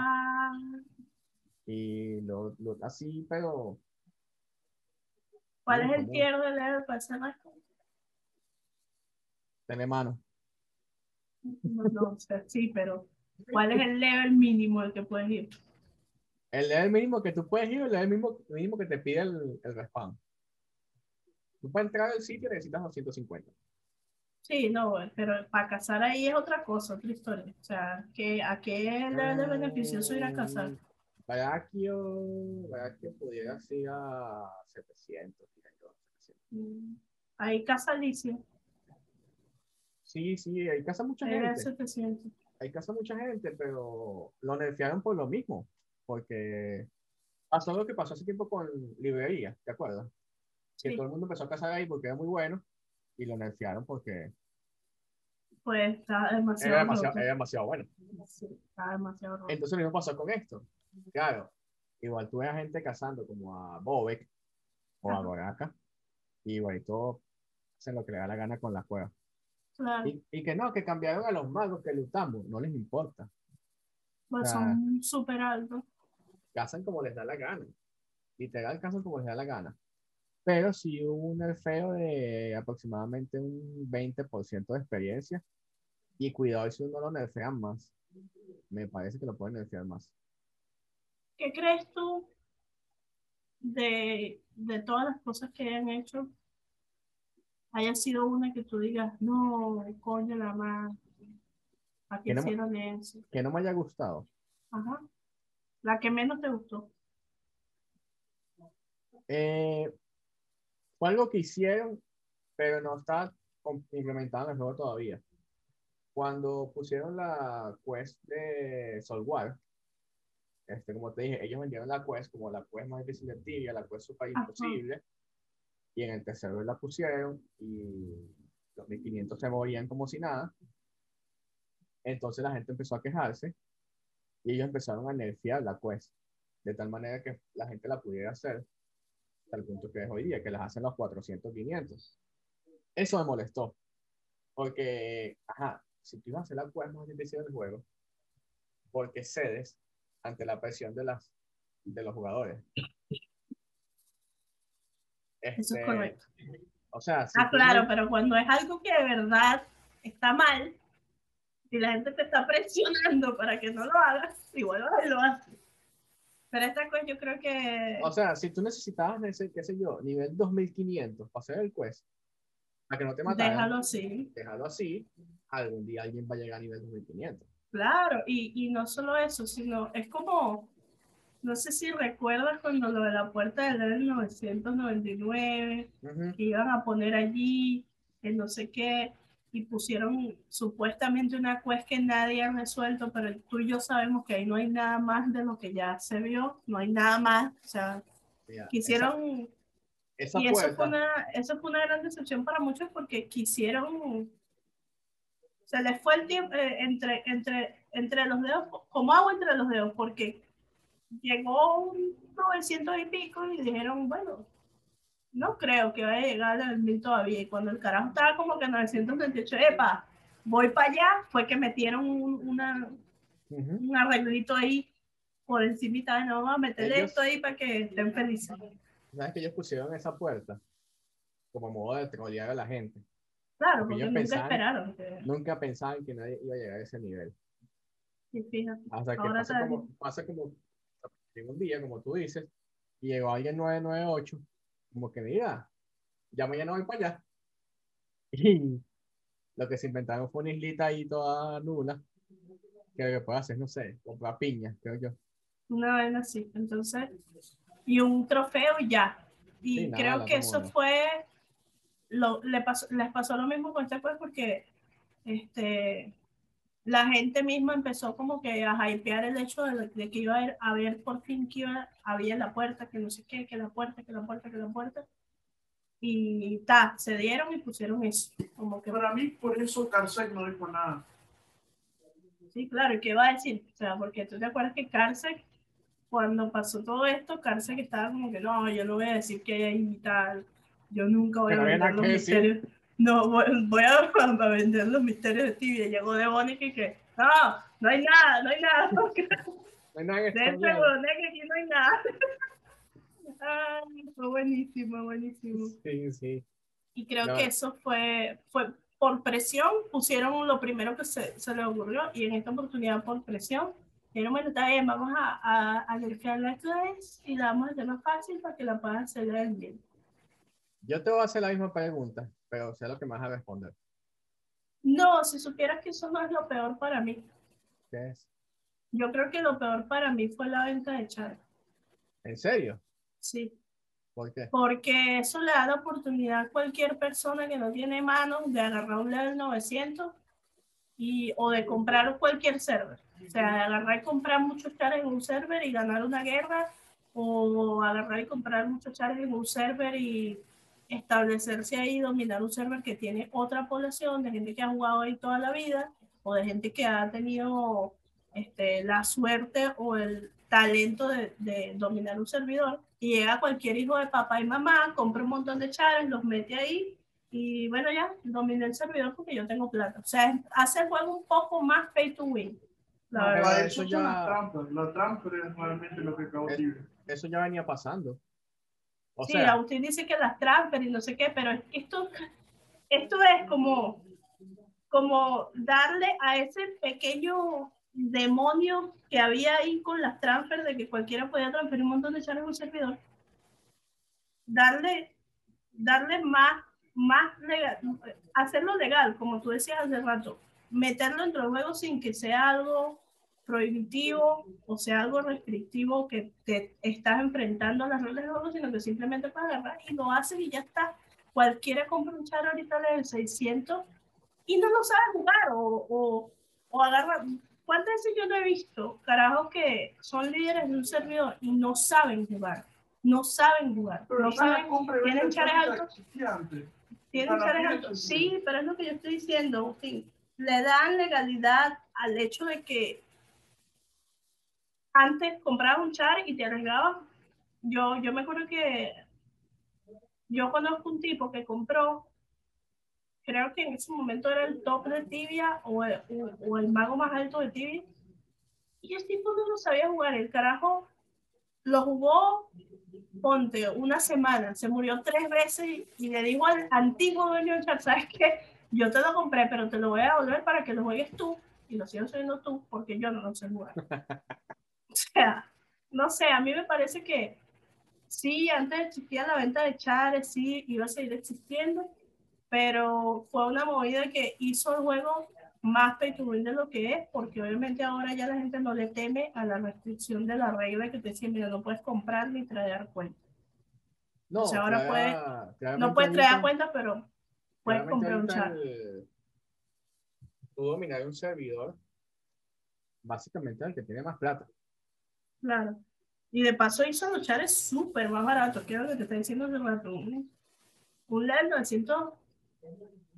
B: Y lo, lo, así, pero.
A: ¿Cuál es el tier de level para ese
B: Tiene mano.
A: No, no, sí, pero ¿cuál es el level mínimo al que puedes ir?
B: El level mínimo que tú puedes ir, el level mínimo, mínimo que te pide el, el respawn. Tú para entrar al sitio necesitas 250.
A: Sí, no, pero para cazar ahí es otra cosa, otra historia. O sea, que ¿a qué level de beneficioso ir a cazar?
B: Baraquio, Baraquio pudiera ir a 700.
A: Mm, ahí casa Alicia.
B: Sí, sí, ahí casa mucha gente.
A: era 700.
B: Ahí casa mucha gente, pero lo nerfearon por lo mismo. Porque pasó lo que pasó hace tiempo con librería, ¿te acuerdas? Que
A: Sí.
B: todo el mundo empezó a cazar ahí porque era muy bueno y lo nerfearon porque
A: Pues está demasiado
B: era demasiado,
A: roto.
B: era demasiado bueno.
A: Sí, está demasiado roto.
B: Entonces lo mismo pasó con esto. Claro, igual tú ves a gente cazando como a Bobek o a
A: Ajá.
B: Goraka y igualito hacen lo que le da la gana con la cueva.
A: Claro,
B: Y, y que no, que cambiaron a los magos que lutamos, no les importa.
A: pues son súper altos.
B: Cazan como les da la gana. Literal, cazan como les da la gana. Pero sí hubo un nerfeo de aproximadamente un 20% de experiencia. Y cuidado si uno lo nerfean más. Me parece que lo pueden nerfear más.
A: ¿Qué crees tú de, de todas las cosas que hayan hecho? Haya sido una que tú digas, no, coño, la más. ¿A qué
B: Que no-
A: eso?
B: Que no me haya gustado.
A: Ajá. La que menos te gustó.
B: Eh, fue algo que hicieron, pero no está implementado en el juego todavía. Cuando pusieron la quest de Soulwar, este, como te dije, ellos vendieron la quest como la quest más difícil de Tibia, la quest super
A: Ajá.
B: Y en el tercero la pusieron y los 1500 se morían como si nada. Entonces la gente empezó a quejarse y ellos empezaron a nerfear la quest, de tal manera que la gente la pudiera hacer hasta el punto que es hoy día, que las hacen los 400, 500. Eso me molestó. Porque, ajá, si tú ibas a hacer la quest más difícil del juego, porque cedes ante la presión de, las, de los jugadores.
A: Eso
B: Este,
A: es correcto.
B: O sea, si
A: Ah, claro,
B: no-
A: pero cuando es algo que de verdad está mal, y la gente te está presionando para que no lo hagas, igual lo haces. Pero esta cosa yo creo que...
B: O sea, si tú necesitabas, ese, qué sé yo, nivel 2500 para hacer el quest, para que no te mataran,
A: Déjalo así.
B: déjalo así, algún día alguien va a llegar a nivel 2500.
A: Claro, y, y no solo eso, sino es como, no sé si recuerdas cuando lo de la puerta del level 999,
B: Ujú.
A: que iban a poner allí, el no sé qué, y pusieron supuestamente una quest que nadie ha resuelto, pero tú y yo sabemos que ahí no hay nada más de lo que ya se vio, no hay nada más, o sea, quisieron,
B: esa, esa
A: y eso fue, una, eso fue una gran decepción para muchos porque quisieron, se les fue el tiempo eh, entre, entre, entre los dedos, como agua entre los dedos, porque llegó un 900 y pico y dijeron, bueno, no creo que vaya a llegar al 1000 todavía. Y cuando el carajo estaba como que 928, epa, voy para allá, fue que metieron un, una,
B: Ujú.
A: un arreglito ahí por encima de no, vamos a meterle
B: Ellos-
A: esto ahí para que estén felices.
B: ¿sabes que ellos pusieron esa puerta? Como modo de trolear a la gente.
A: Claro,
B: Porque
A: porque
B: ellos
A: nunca
B: pensaban-
A: esperaron. Que,
B: Nunca pensaban que nadie iba a llegar a ese nivel.
A: sí, fíjate.
B: Hasta que
A: Ahora
B: pasa como, pasa como llegó un día, como tú dices, y llegó alguien 998, como que mira, ya mañana voy para allá. Y lo que se inventaron fue una islita ahí toda nula, que lo que puede hacer, no sé, comprar piñas, creo yo.
A: Una vez así. Entonces, y un trofeo ya. Y
B: Sí, nada,
A: creo
B: la
A: que eso
B: tomo, ¿no?
A: fue, lo, le pasó, les pasó lo mismo con este pues porque este, la gente misma empezó como que a hypear el hecho de, de que iba a haber, a ver por fin que iba, había la puerta, que no sé qué, que la puerta, que la puerta, que la puerta. Y ta, se dieron y pusieron eso. Como que,
C: Para mí, por eso Carsac no dijo nada.
A: sí, claro, ¿y qué va a decir? O sea, porque tú te acuerdas que Carsac, cuando pasó todo esto, Carsac estaba como que no, yo no voy a decir que hay ahí y tal. Yo nunca voy
B: Que
A: a
B: nada
A: los
B: decir.
A: No, voy, voy a, a vender los misterios de tibia. Llegó de Bonnie que, que no, no hay nada, no hay nada.
B: No hay nada
A: Dense
B: español.
A: huevones que aquí no hay nada. Ay, fue buenísimo, buenísimo.
B: Sí, sí.
A: Y creo
B: No.
A: que eso fue, fue por presión, pusieron lo primero que se, se le ocurrió y en esta oportunidad por presión Pero bueno, está bien, vamos a, a, a la clase y la vamos a hacer más fácil para que la puedan hacer bien.
B: Yo te voy a hacer la misma pregunta, pero sé lo que me vas a responder.
A: No, si supieras que eso no es lo peor para mí.
B: ¿Qué es?
A: Yo creo que lo peor para mí fue la venta de Char.
B: ¿En serio?
A: Sí.
B: ¿Por qué?
A: Porque eso le da la oportunidad a cualquier persona que no tiene manos de agarrar un level 900 y, o de comprar cualquier server. O sea, de agarrar y comprar muchos chars en un server y ganar una guerra, o agarrar y comprar muchos chars en un server y establecerse ahí, dominar un server que tiene otra población de gente que ha jugado ahí toda la vida, o de gente que ha tenido este, la suerte o el talento de, de, dominar un servidor. Y llega cualquier hijo de papá y mamá, compra un montón de chars, los mete ahí y bueno, ya dominé el servidor porque yo tengo plata. O sea, hace el juego un poco más pay to win.
C: La verdad, eso ya... las trampas. La trampa es realmente lo que cautivo.
B: Eso ya venía pasando.
A: O sí, sea... Agustín dice que las trampas y no sé qué, pero esto, esto es como, como darle a ese pequeño demonio que había ahí con las transfers de que cualquiera podía transferir un montón de chares en un servidor, darle, darle más más legal, hacerlo legal, como tú decías hace rato, meterlo dentro del juego sin que sea algo prohibitivo o sea algo restrictivo que te estás enfrentando a las reglas del juego, sino que simplemente para agarrar y lo haces y ya está. Cualquiera compra un char ahorita de 600 y no lo sabe jugar o, o, o agarra. ¿Cuántas veces yo no he visto carajos que son líderes de un servidor y no saben jugar? No saben jugar. no saben, tienen chares altos. Sí, pero es lo que yo estoy diciendo. Le dan legalidad al hecho de que antes comprabas un char y te arriesgabas. Yo, yo me acuerdo que yo conozco un tipo que compró, creo que en ese momento era el top de tibia o el, o el mago más alto de tibia. Y el tipo no lo sabía jugar. El carajo lo jugó ponte, una semana, se murió tres veces y, le digo al antiguo dueño del chat, ¿sabes qué? Yo te lo compré, pero te lo voy a devolver para que lo juegues tú y lo sigo siendo tú porque yo no lo sé jugar. o sea, no sé, a mí me parece que sí, antes existía la venta de chares, sí, iba a seguir existiendo, pero fue una movida que hizo el juego más pay de lo que es, porque obviamente ahora ya la gente no le teme a la restricción de la regla que te dice, mira, no puedes comprar ni traer cuenta. No, o sea, ahora puedes, no puedes traer cuenta, pero puedes comprar un chat.
B: tú dominar un servidor, básicamente el que tiene más plata.
A: Claro. Y de paso hizo los chats súper más baratos, que es lo que te está diciendo hace rato. Un, un LED 900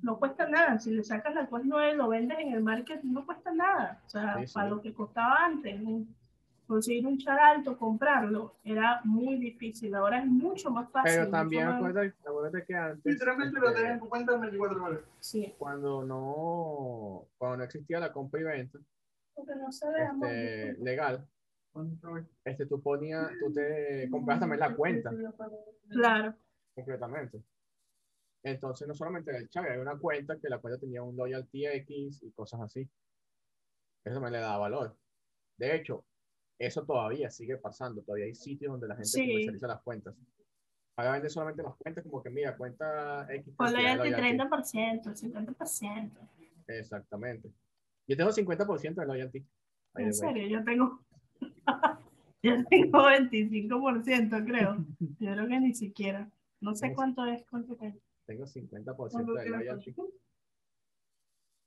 A: no cuesta nada. Si le sacas la cual 9 lo vendes en el market, no cuesta nada. O sea, para lo que costaba antes, conseguir un char alto, comprarlo, era muy difícil. Ahora es mucho más fácil.
B: Pero también acuérdate, que antes.
C: Literalmente lo tenés en cuenta en 24 horas.
A: Sí.
B: Cuando no, cuando no existía la compra y venta.
A: Porque no se
B: este, legal. Este, tú ponías, tú te compras también la cuenta.
A: Claro.
B: Completamente. Entonces, no solamente el chat, hay una cuenta que la cuenta tenía un loyalty X y cosas así. Eso me le da valor. De hecho, eso todavía sigue pasando. Todavía hay sitios donde la gente comercializa las cuentas. Ahora vende solamente las cuentas como que, mira, cuenta
A: X. Con loyalty 30%, 50%.
B: Exactamente. Yo tengo 50% de loyalty.
A: En serio, yo tengo... yo tengo 25%, creo. Yo creo que ni siquiera. No sé cuánto es, cuánto es.
B: Tengo 50% de loyalty.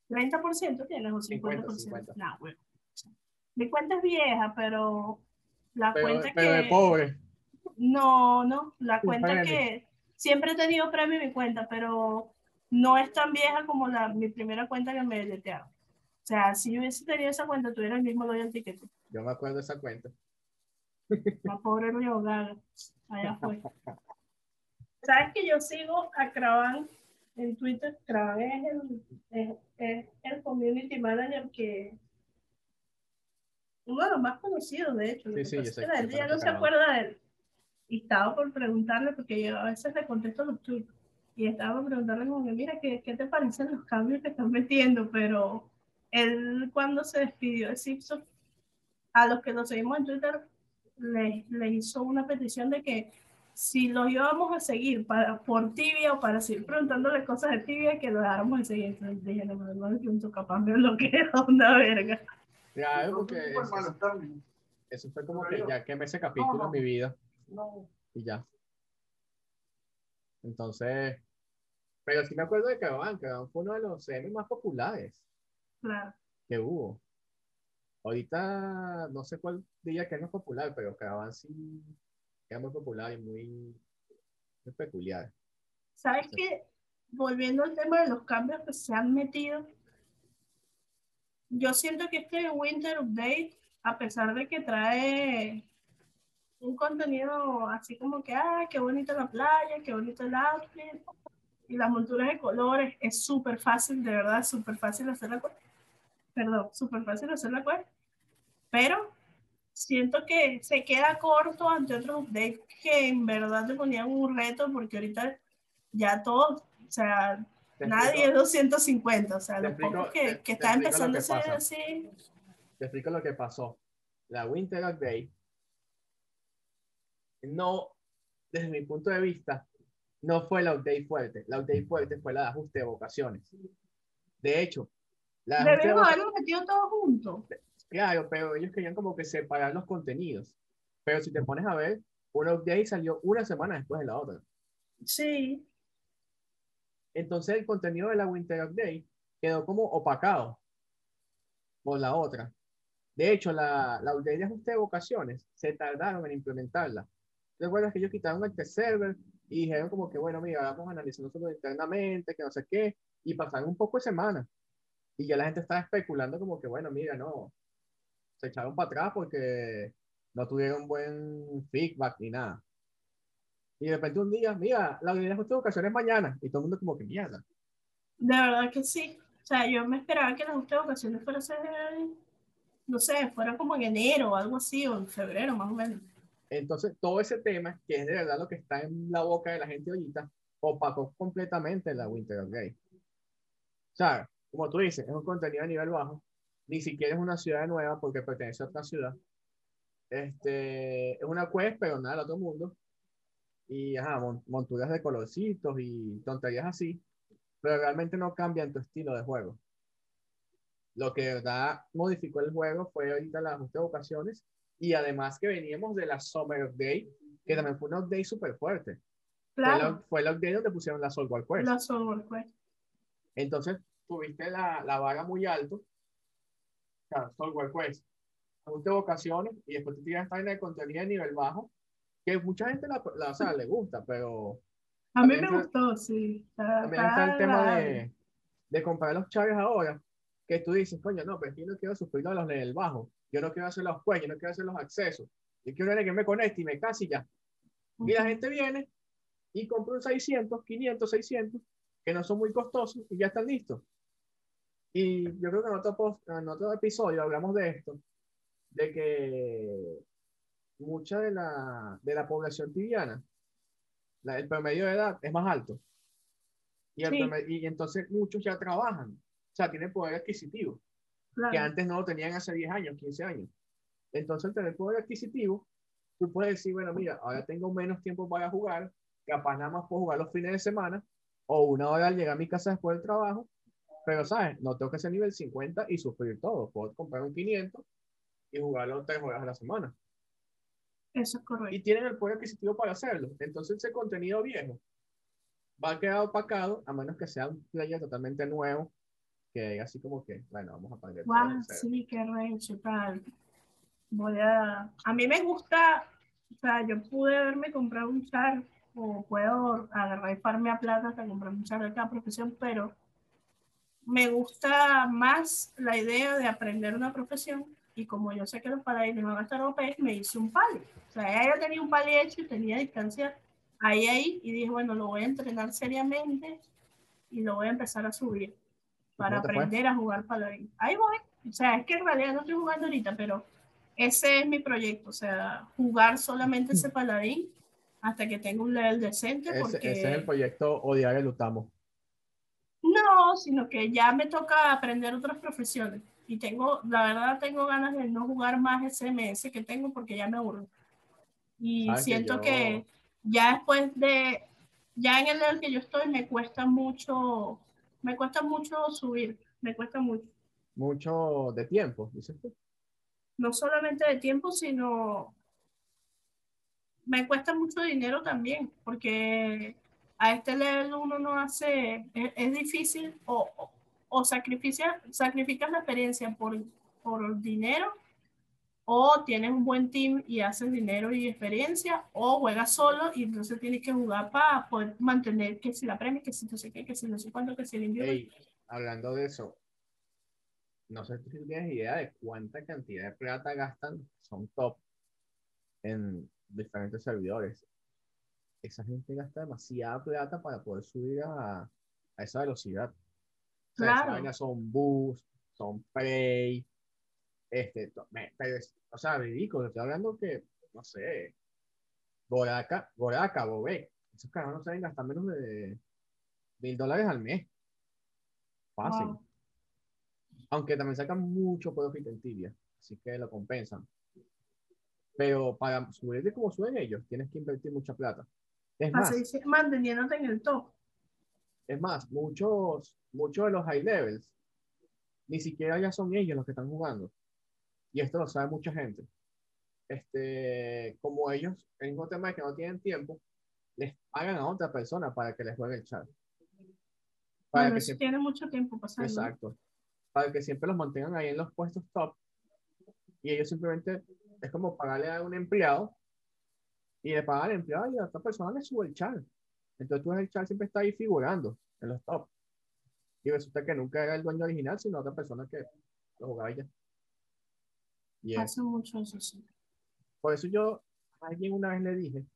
A: 30% tienes o 50%. No, bueno. Mi cuenta es vieja, pero la cuenta
B: pero
A: que.
B: de pobre.
A: No, no. La cuenta que. Siempre he tenido premio en mi cuenta, pero no es tan vieja como la, mi primera cuenta que me deletearon. O sea, si yo hubiese tenido esa cuenta, tuviera el mismo loyalty que tú.
B: Yo me acuerdo de esa cuenta.
A: La pobre Río Gaga. Allá fue. ¿Sabes que yo sigo a Cravan en Twitter? Cravan es el, el community manager que uno de los más conocidos, de hecho.
B: Sí, sí, yo sé,
A: él ya no se acuerda de él. Y estaba por preguntarle, porque yo a veces le contesto los tweets, y estaba por preguntarle como que, mira, ¿qué, ¿qué, te parecen los cambios que están metiendo? Pero él cuando se despidió de Simpson, a los que nos seguimos en Twitter les, les hizo una petición de que si los íbamos a seguir para, por tibia o para seguir preguntándole cosas de tibia, que lo dejáramos de seguir. Entonces dije, no, no, no, capaz me bloquea una verga.
B: Ya, porque eso, eso, fue como que ya quemé ese capítulo en mi vida. No. Y ya. Entonces, pero sí me acuerdo de Caravan. Caravan fue uno de los semis más populares
A: claro.
B: que hubo. Ahorita no sé cuál día que es más popular, pero Caravan sí es muy popular y muy, peculiar.
A: ¿Sabes qué? Volviendo al tema de los cambios que se han metido, yo siento que este Winter Update, a pesar de que trae un contenido así como que, ah, qué bonita la playa, qué bonito el outfit, y las monturas de colores, es súper fácil, de verdad, súper fácil hacer la cuesta. Perdón, súper fácil hacer la cuesta. Pero siento que se queda corto ante otros updates que en verdad te ponían un reto porque ahorita ya todos, o sea, nadie es 250, o sea, los pocos que, que está empezando a ser así.
B: Te explico lo que pasó. La Winter Update no, desde mi punto de vista, no fue la update fuerte. La update fuerte fue la de ajuste de vocaciones. De hecho,
A: la Debemos haberlo metido todos juntos.
B: Claro, pero ellos querían como que separar los contenidos. Pero si te pones a ver, una update salió una semana después de la otra.
A: Sí.
B: Entonces el contenido de la Winter Update quedó como opacado por la otra. De hecho, la, la update de ajuste de vocaciones se tardaron en implementarla. ¿Te que ellos quitaron el server y dijeron como que, bueno, mira, vamos a analizar nosotros internamente, que no sé qué, y pasaron un poco de semana. Y ya la gente estaba especulando como que, bueno, mira, no, se echaron para atrás porque no tuvieron buen feedback ni nada. Y de repente un día, mira, la audiencia de ocasiones mañana. Y todo el mundo como que mierda.
A: De verdad que sí. O sea, yo me esperaba que las justas ocasiones fuera ser, no sé, fuera como en enero o algo así, o en febrero más o menos.
B: Entonces, todo ese tema, que es de verdad lo que está en la boca de la gente ahorita, opacó completamente la Winter Gay. O sea, como tú dices, es un contenido a nivel bajo, ni siquiera es una ciudad nueva porque pertenece a otra ciudad. Este, es una quest, pero nada del otro mundo. Y ajá, monturas de colorcitos y tonterías así, pero realmente no cambian tu estilo de juego. Lo que de verdad modificó el juego fue ahorita las ajuste de vocaciones y además que veníamos de la Summer Day, que también fue un update súper fuerte.
A: Claro.
B: Fue, el update donde pusieron la Soul Quest.
A: La Soul Quest.
B: Entonces, tuviste la, la vaga muy alto software pues, de vocaciones y después te tiras esta de contenido de nivel bajo, que mucha gente la, la o sea, le gusta, pero...
A: A mí me gustó, sí.
B: también está el tema de, de comprar los chaves ahora, que tú dices, coño, no, pero yo no quiero sufrir los nivel bajo, yo no quiero hacer los juegos, yo no quiero hacer los accesos, yo quiero que me conecte y me casi ya. Y la gente viene y compra un 600, 500, 600, que no son muy costosos y ya están listos. Y yo creo que en otro, en otro episodio hablamos de esto, de que mucha de la, de la población tibiana, el promedio de edad es más alto. Y, y entonces muchos ya trabajan, o sea, tienen poder adquisitivo, que antes no lo tenían hace 10 años, 15 años. Entonces, al tener poder adquisitivo, tú puedes decir, bueno, mira, ahora tengo menos tiempo para jugar, capaz nada más puedo jugar los fines de semana, o una hora al llegar a mi casa después del trabajo, pero, ¿sabes? No tengo que ser nivel 50 y sufrir todo. Puedo comprar un 500 y jugarlo tres horas a la semana.
A: Eso es correcto.
B: Y tienen el poder adquisitivo para hacerlo. Entonces, ese contenido viejo va a quedar opacado a menos que sea un player totalmente nuevo que así como que, bueno, vamos a pagar.
A: Wow, sí, qué rey, tal. Voy a. A mí me gusta. O sea, yo pude haberme comprado un char o puedo agarrar y farme a plata hasta comprar un char de cada profesión, pero me gusta más la idea de aprender una profesión y como yo sé que los paladines van a estar OP, me hice un pali. O sea, ella tenía un pali hecho y tenía distancia ahí, ahí, y dije, bueno, lo voy a entrenar seriamente y lo voy a empezar a subir para aprender a jugar paladín. Ahí voy. O sea, es que en realidad no estoy jugando ahorita, pero ese es mi proyecto. O sea, jugar solamente ese paladín hasta que tenga un level decente. Porque...
B: Ese, es el proyecto Odiar el Utamo.
A: No, sino que ya me toca aprender otras profesiones. Y tengo, la verdad, tengo ganas de no jugar más ese que tengo porque ya me aburro. Y siento que, ya después de, ya en el nivel que yo estoy, me cuesta mucho, me cuesta mucho subir, me cuesta mucho.
B: Mucho de tiempo, dices tú.
A: No solamente de tiempo, sino me cuesta mucho dinero también, porque a este level uno no hace, es, difícil o, o, sacrifica, sacrificas la experiencia por, por dinero o tienes un buen team y haces dinero y experiencia, o juegas solo y entonces tienes que jugar para poder mantener que si la premia, que si no sé qué, que si no sé cuánto, que si el
B: envío. hablando de eso, no sé si tienes idea de cuánta cantidad de plata gastan, son top en diferentes servidores. Esa gente gasta demasiada plata para poder subir a, a esa velocidad.
A: claro.
B: son boost, son play, este, o sea, ridículo. Estoy hablando que, no sé, Goraka, Goraka, Bobé, esos caras no saben gastar menos de mil dólares al mes. Fácil. Aunque también sacan mucho profit en tibia, así que lo compensan. Pero para subir de como suben ellos, tienes que invertir mucha plata.
A: Es más, manteniéndote en el top.
B: Es más, muchos, muchos de los high levels ni siquiera ya son ellos los que están jugando. Y esto lo sabe mucha gente. Este, como ellos, en un tema de que no tienen tiempo, les pagan a otra persona para que les juegue el chat.
A: Para que siempre, tiene mucho tiempo pasando.
B: Exacto. Para que siempre los mantengan ahí en los puestos top. Y ellos simplemente es como pagarle a un empleado y le pagan al empleado y a otra persona le sube el chat. Entonces tú el chat siempre está ahí figurando en los top. Y resulta que nunca era el dueño original, sino otra persona que lo jugaba ya.
A: Hace mucho eso, sí.
B: Por eso yo a alguien una vez le dije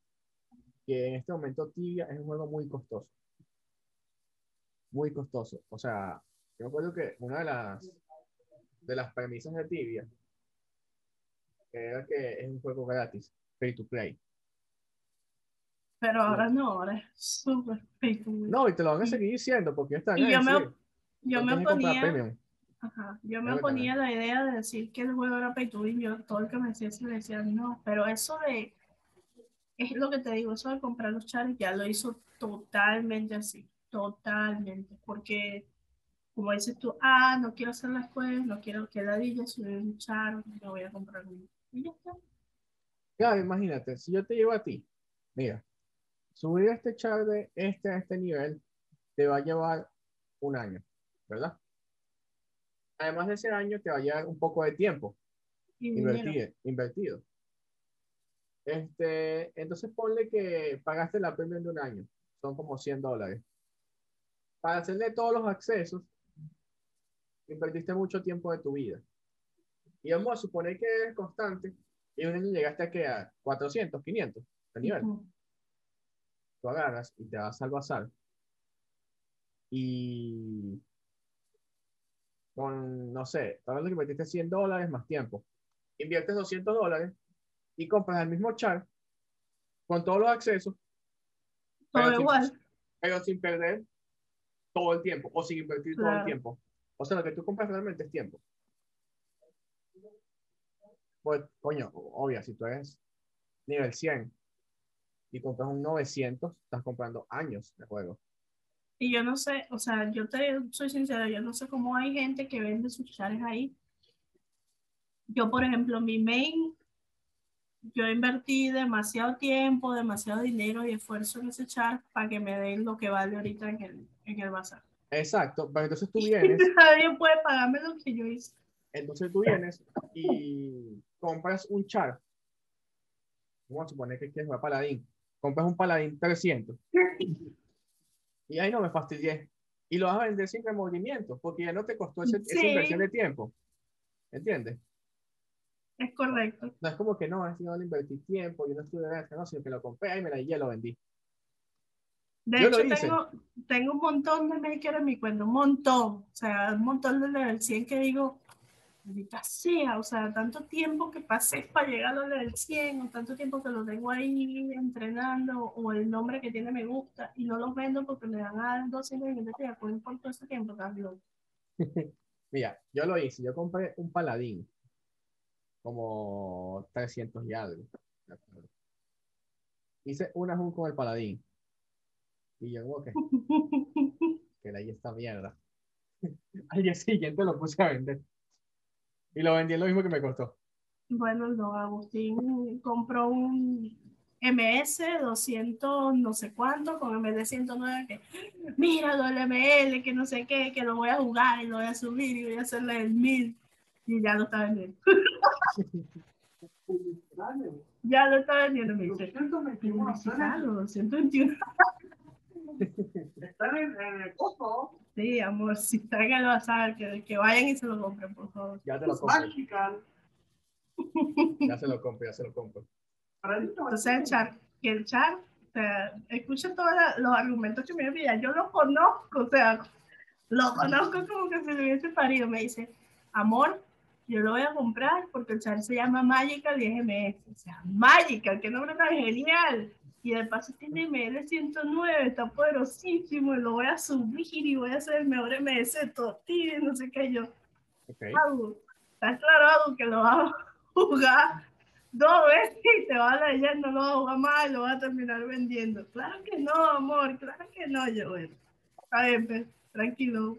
B: que en este momento Tibia es un juego muy costoso. Muy costoso. O sea, yo me acuerdo que una de las, de las premisas de Tibia era que es un juego gratis, pay to play.
A: Pero ahora no, ahora es súper.
B: No, y te lo van a seguir diciendo porque están
A: y yo me, yo me ponía, Ajá. Yo me ponía la idea de decir que el juego era pay to win, yo todo el que me decía se decía no, pero eso de, es lo que te digo, eso de comprar los chars ya lo hizo totalmente así, totalmente, porque como dices tú, ah, no quiero hacer las cosas, no quiero que la villa subir un char, no voy a comprar uno. Y ya está.
B: Claro, imagínate, si yo te llevo a ti, mira, subir este char de este a este nivel te va a llevar un año, ¿verdad? además de ese año, te va a llevar un poco de tiempo invertido, invertido. Este, entonces ponle que pagaste la premium de un año, son como 100 dólares. Para hacerle todos los accesos, invertiste mucho tiempo de tu vida. Y vamos a suponer que es constante y un año llegaste a, que a 400, 500 de nivel. Tú agarras y te vas al bazar y con, no sé, hablando que invertiste 100 dólares más tiempo. Inviertes 200 dólares y compras el mismo char con todos los accesos.
A: Todo igual.
B: pero sin perder todo el tiempo o sin invertir todo el tiempo. O sea, lo que tú compras realmente es tiempo. Pues, coño, obvio, si tú eres nivel 100 y compras un 900, estás comprando años de juego.
A: Y yo no sé, o sea, yo te soy sincera, yo no sé cómo hay gente que vende sus chares ahí. Yo, por ejemplo, mi main, yo invertí demasiado tiempo, demasiado dinero y esfuerzo en ese char para que me den lo que vale ahorita en el, en el bazar.
B: Exacto, pero entonces tú vienes.
A: Nadie puede pagarme lo que yo hice.
B: Entonces tú vienes y compras un char. Vamos a suponer que quieres jugar paladín. Compras un paladín 300. Y ahí no me fastidié. Y lo vas a vender sin remordimiento, porque ya no te costó esa inversión de tiempo. ¿Entiendes?
A: Es correcto.
B: No es como que no, es que no le invertí tiempo, yo no estuve de no, sino que lo compré y me la y lo vendí.
A: De hecho, tengo, tengo, un montón de makers en mi cuenta, un montón. O sea, un montón de level 100 que digo, maldita sea, o sea, tanto tiempo que pasé para llegar a del 100, o tanto tiempo que lo tengo ahí entrenando, o el nombre que tiene me gusta, y no los vendo porque me dan a 200 y me por todo ese tiempo, también.
B: Mira, yo lo hice. Yo compré un paladín. Como 300 y algo. Hice una jun con el paladín. Y yo, como que, que ahí esta mierda. Al día siguiente lo puse a vender. Y lo vendí lo mismo que me costó.
A: Bueno, no, Agustín compró un MS 200 no sé cuánto con MD 109 que mira el ML que no sé qué que lo voy a jugar y lo voy a subir y voy a hacerle el 1000 y ya lo está vendiendo. Ya lo está vendiendo me dice. 221 221
C: están en, el costo
A: sí amor si están en el bazar que, que vayan y se lo compren por favor.
B: Ya te lo compro. ya se lo compro ya se lo compro.
A: Entonces el char, que el char, o sea, escucha todos los argumentos que me envía, yo lo conozco, o sea, lo conozco como que se le hubiese parido, me dice, amor, yo lo voy a comprar porque el char se llama Magical y es MS, o sea, Magical, qué nombre tan genial, y de paso tiene ML109, está poderosísimo, y lo voy a subir y voy a hacer el mejor MS de todo, no sé qué yo.
B: Okay.
A: está claro que lo va a jugar dos veces y te va leyendo, no va a jugar mal, lo va a terminar vendiendo. Claro que no, amor, claro que no, yo, bueno. Está bien, pues, tranquilo,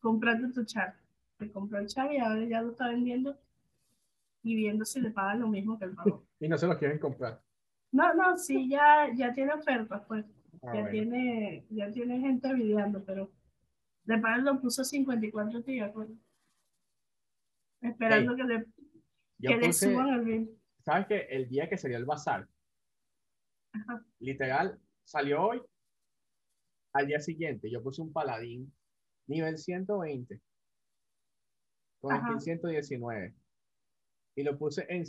A: comprate tu chat. Te compró el chat y ahora ya lo está vendiendo y viendo si le pagan lo mismo que el pago.
B: y no se lo quieren comprar.
A: No, no, sí, ya, ya tiene ofertas, pues. Ah, ya, tiene, ya tiene gente videando, pero de pago lo puso 54 días, pues. Esperando que le, que le suban el bien.
B: ¿Sabes que el día que salió el bazar, literal, salió hoy, al día siguiente, yo puse un paladín nivel 120 con el 119 y lo puse en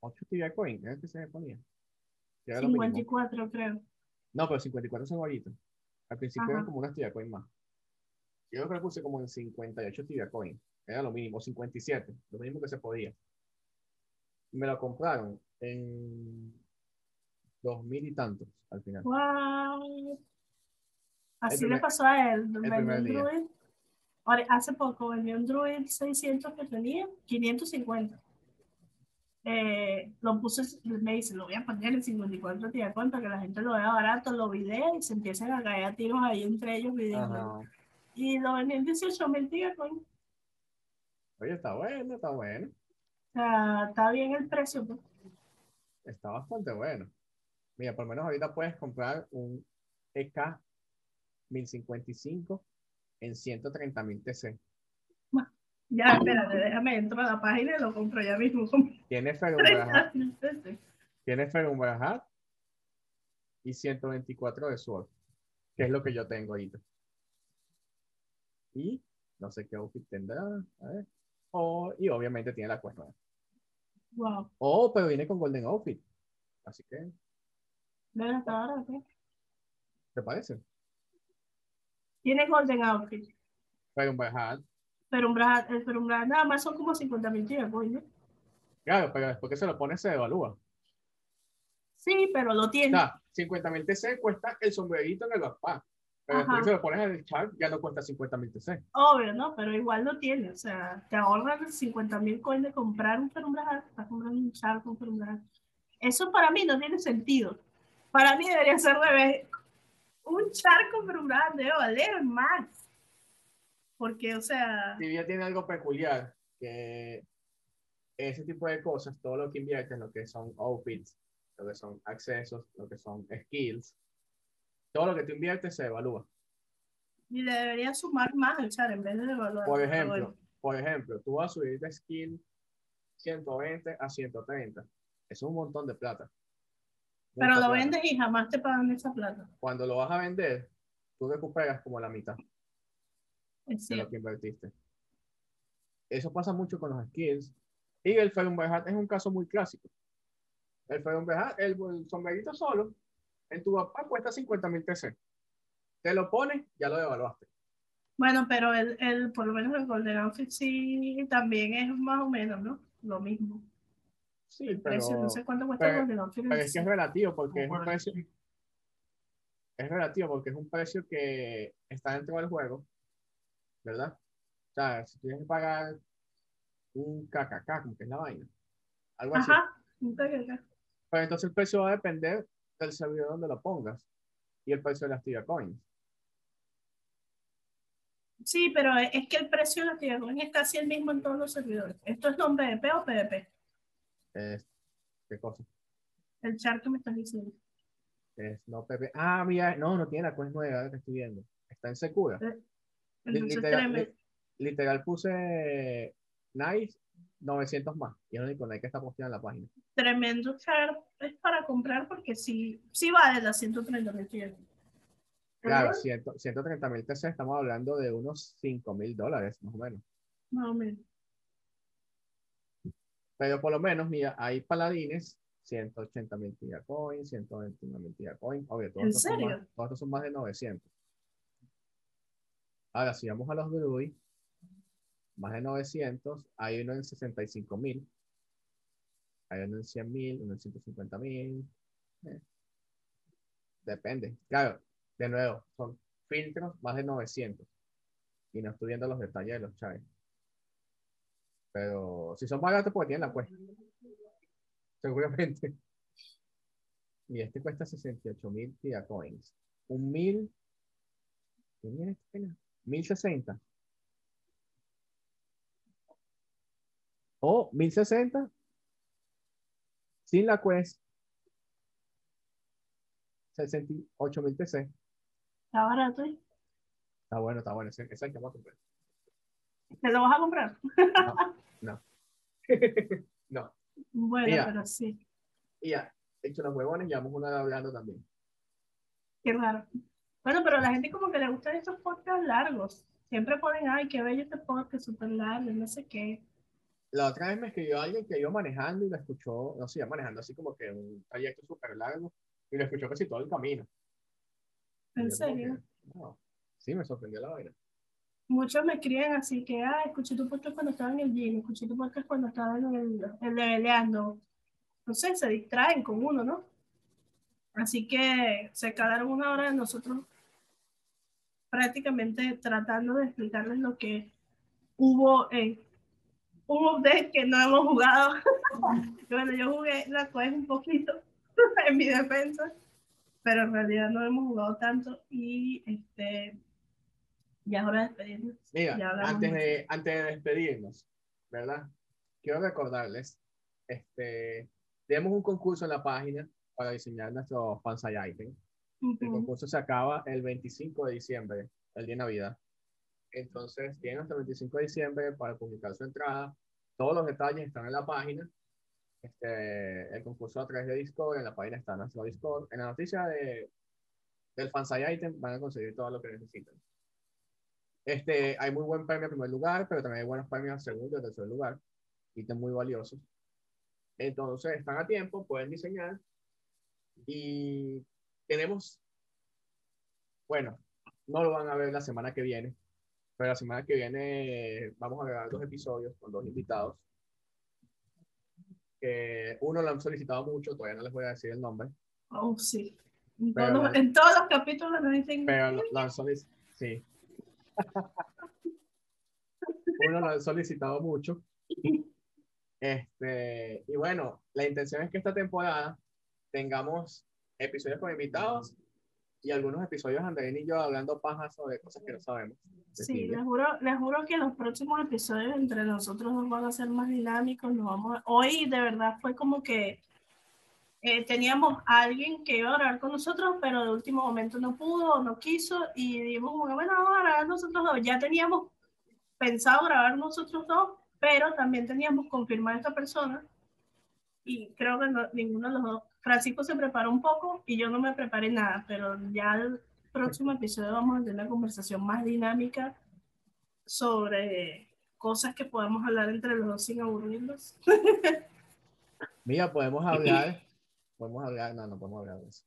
B: 58 tibia coin, ¿es que se ponía?
A: 54 creo.
B: No, pero 54 son bonitos. Al principio eran como unas tibia coin más. Yo creo que puse como en 58 tibia coin. Era lo mínimo, 57, lo mínimo que se podía me lo compraron en dos mil y tantos al final.
A: Wow. Así le pasó a él. Druid. Hace poco vendió un Druid 600 que tenía, 550. Eh, lo puse, me dice, lo voy a poner en 54 tía cuenta que la gente lo vea barato, lo video y se empiezan a caer tiros ahí entre ellos videos. Y lo vendí en 18 mil tía
B: Oye, está bueno, está bueno.
A: O sea, está bien el precio. Pues.
B: Está bastante bueno. Mira, por lo menos ahorita puedes comprar un EK 1055 en 130 mil TC.
A: Ya, espérate, déjame entrar a la página y lo compro ya mismo.
B: Tiene Ferumbrahat. Tiene Ferumbrahat y 124 de Sword, que es lo que yo tengo ahorita. Y no sé qué outfit tendrá. A ver. Oh, y obviamente tiene la cuesta.
A: Wow.
B: Oh, pero viene con Golden Outfit. Así que.
A: ¿Ven hasta ahora qué?
B: ¿Te parece?
A: Tiene Golden Outfit.
B: Pero un Brahad.
A: Pero un pero un Brahad nada más son como 50 mil tíos, ¿no?
B: Claro, pero después que se lo pone se evalúa.
A: Sí, pero lo tiene.
B: O sea, 50 mil TC cuesta el sombrerito en el backpack. Pero después si lo pones en el chat, ya no cuesta 50 mil TC.
A: Obvio, ¿no? Pero igual lo tiene. O sea, te ahorras 50 mil coins de comprar un Ferumbrajal, para comprar un char con Ferumbrajal. Eso para mí no tiene sentido. Para mí debería ser revés. Un charco con Ferumbrajal debe valer más. Porque, o sea...
B: Si bien tiene algo peculiar, que ese tipo de cosas, todo lo que invierte en lo que son outfits, lo que son accesos, lo que son skills, todo lo que tú inviertes se evalúa.
A: Y le debería sumar más el char en vez de evaluar.
B: Por ejemplo, por ejemplo, tú vas a subir de skill 120 a 130. Es un montón de plata.
A: Pero lo vendes y jamás te pagan esa plata.
B: Cuando lo vas a vender, tú recuperas como la mitad
A: es
B: de lo que invertiste. Eso pasa mucho con los skills. Y el Ferumberhat es un caso muy clásico. El Ferumberhat, el, el sombrerito solo, en tu papá cuesta 50 mil TC. Te lo pones, ya lo devaluaste.
A: Bueno, pero el, el, por lo menos el Golden Outfit sí también es más o menos, ¿no? Lo mismo.
B: Sí, pero,
A: no sé cuánto cuesta el Golden Outfit.
B: Pero es que es relativo porque es un precio. Es relativo porque es un precio que está dentro del juego ¿verdad? O sea, si tienes que pagar un KKK, como que es la vaina. Algo así.
A: Ajá, un KKK.
B: Pues entonces el precio va a depender del servidor donde lo pongas y el precio de las Tibia Coins.
A: Sí, pero es que el precio de la Tibia Coin es casi el mismo en todos los servidores. ¿Esto es non PvP o?
B: Es, ¿Qué cosa?
A: El chart que me estás diciendo.
B: Es no PvP. Ah, mira, no, no tiene la coin nueva que estoy viendo. Está en Secura.
A: Eh, Entonces,
B: Literal, li- literal puse Nice 900 más. Y es el único Nike que está posteado en la página.
A: tremendo es para comprar porque sí, sí vale las 130 mil.
B: Claro,
A: Ajá.
B: 100 130 mil TC, estamos hablando de unos 5 mil dólares, más o menos.
A: Más o menos.
B: Pero por lo menos, mira, hay paladines, 180 mil Tibia Coin, 121 mil Tibia Coin. Obvio, todos
A: ¿En
B: estos, son
A: serio?
B: más, todos estos son más de 900. Ahora, si vamos a los Druid, más de 900, hay uno en 65 mil, hay uno en 100 mil, uno en 150 mil. Eh. Depende. Claro, de nuevo, son filtros más de 900. Y no estoy viendo los detalles de los chaves. Pero si son baratos, pues tienen la cuesta. Seguramente. Y este cuesta 68 mil coins. Un mil. ¿Qué viene este? 1060. O 1060. Sin la quest. 68 mil TC.
A: Está barato. ¿eh?
B: Está bueno, está bueno. Ese, que vamos a comprar.
A: ¿Te lo vas a comprar?
B: No. no.
A: Bueno,
B: Mira.
A: pero sí.
B: Y ya, hecho los huevones, llevamos una hablando también.
A: Qué raro. Bueno, pero a la gente como que le gustan estos podcasts largos. Siempre ponen, ay, qué bello este podcast, súper largo, no sé qué.
B: La otra vez me escribió alguien que iba manejando y lo escuchó, no sé, iba manejando así como que un trayecto súper largo y lo escuchó casi todo el camino.
A: ¿En serio?
B: que, no. Sí, me sorprendió la vaina.
A: Muchos me escriben así que, ah, escuché tu podcast cuando estaba en el gym, escuché tu podcast cuando estaba en el, el leveleando. No sé, se distraen con uno, ¿no? Así que se quedaron una hora de nosotros prácticamente tratando de explicarles lo que hubo en un update que no hemos jugado. bueno, yo jugué la quest un poquito en mi defensa, pero en realidad no hemos jugado tanto y este ya es hora de despedirnos.
B: Mira, antes de, antes de despedirnos, ¿verdad? Quiero recordarles, este, tenemos un concurso en la página para diseñar nuestro fansite item. El
A: Ujú.
B: concurso se acaba el 25 de diciembre, el día de Navidad. Entonces, tienen hasta el 25 de diciembre para publicar su entrada. Todos los detalles están en la página. Este, el concurso a través de Discord, en la página está nuestro Discord. En la noticia de, del fansite item van a conseguir todo lo que necesitan. Este, hay muy buen premio en primer lugar, pero también hay buenos premios en segundo y tercer lugar. Ítems muy valiosos. Entonces, están a tiempo, pueden diseñar. Y tenemos, bueno, no lo van a ver la semana que viene, pero la semana que viene vamos a grabar dos episodios con dos invitados. Que uno lo han solicitado mucho, todavía no les voy a decir el nombre,
A: Oh, sí. En,
B: Pero
A: todos, en todos los capítulos nos dicen.
B: pero lo, lo han solicitado, sí. Uno lo han solicitado mucho. Este, y bueno, la intención es que esta temporada tengamos episodios con invitados y algunos episodios Andrés y yo hablando paja sobre cosas que no sabemos.
A: Sí, les juro, les juro que los próximos episodios entre nosotros nos van a ser más dinámicos. Nos vamos a- Hoy de verdad fue como que eh, teníamos a alguien que iba a grabar con nosotros, pero de último momento no pudo o no quiso y dijimos, bueno, vamos a grabar nosotros dos. Ya teníamos pensado grabar nosotros dos, pero también teníamos confirmar a esta persona y creo que no- ninguno de los dos. Francisco se preparó un poco y yo no me preparé nada, pero ya el próximo episodio vamos a tener una conversación más dinámica sobre cosas que podamos hablar entre los dos sin aburrirnos.
B: Mira, podemos hablar, podemos hablar, no, no podemos hablar de eso.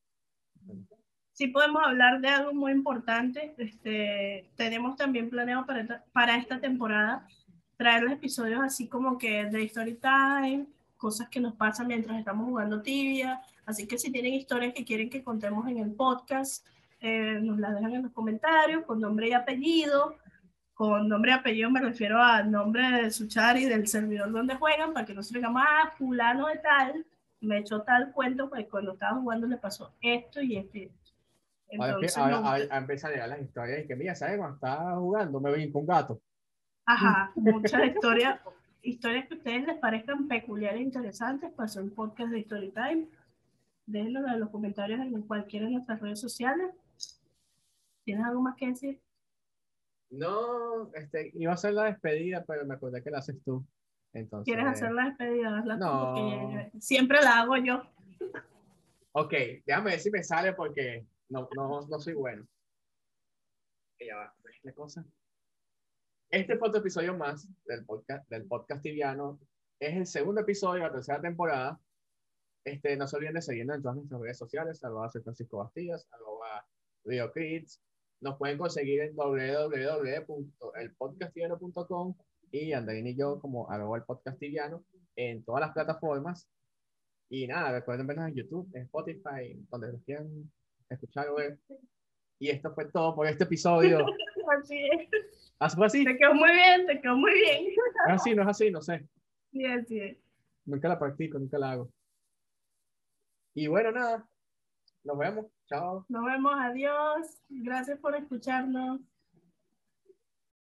A: Sí podemos hablar de algo muy importante. Este, tenemos también planeado para esta, para esta temporada traer los episodios así como que de story time, cosas que nos pasan mientras estamos jugando tibia. Así que si tienen historias que quieren que contemos en el podcast, eh, nos las dejan en los comentarios con nombre y apellido, con nombre y apellido me refiero al nombre de su chat y del servidor donde juegan, para que no se diga más, ah, fulano de tal, me echó tal cuento, porque cuando estaba jugando le pasó esto y esto.
B: Entonces, ahora, a empezar a llegar las historias y que, mira, ¿sabes? Cuando estaba jugando me vi con un gato.
A: Ajá, muchas historias, historias que a ustedes les parezcan peculiares e interesantes para hacer un podcast de Storytime. Déjenlo en los comentarios en cualquiera de nuestras redes sociales. ¿Tienes algo más que decir?
B: No, este, iba a hacer la despedida, pero me acordé que la haces tú. Entonces,
A: ¿Quieres hacer la despedida? no. siempre la hago yo.
B: Ok, déjame ver si me sale porque no, no, no soy bueno. Ya va, la cosa. Este fue otro episodio más del podcast, del podcast tibiano. Es el segundo episodio de la tercera temporada. Este, no se olviden de seguirnos en todas nuestras redes sociales, arroba Francisco Bastillas, arroba Rio Kids, nos pueden conseguir en www.elpodcastidiano.com y Andreina y yo como arroba el podcastidiano en todas las plataformas. Y nada, recuerden vernos en YouTube, en Spotify, donde los quieran escuchar ver. Y esto fue todo por este episodio.
A: así es.
B: ¿Así fue así?
A: Te quedó muy bien, te quedó muy bien.
B: ¿Es así? ¿No es así? No sé.
A: Sí, así es.
B: Nunca la practico, nunca la hago. Y bueno, nada. Nos vemos. Chao.
A: Nos vemos. Adiós. Gracias por escucharnos.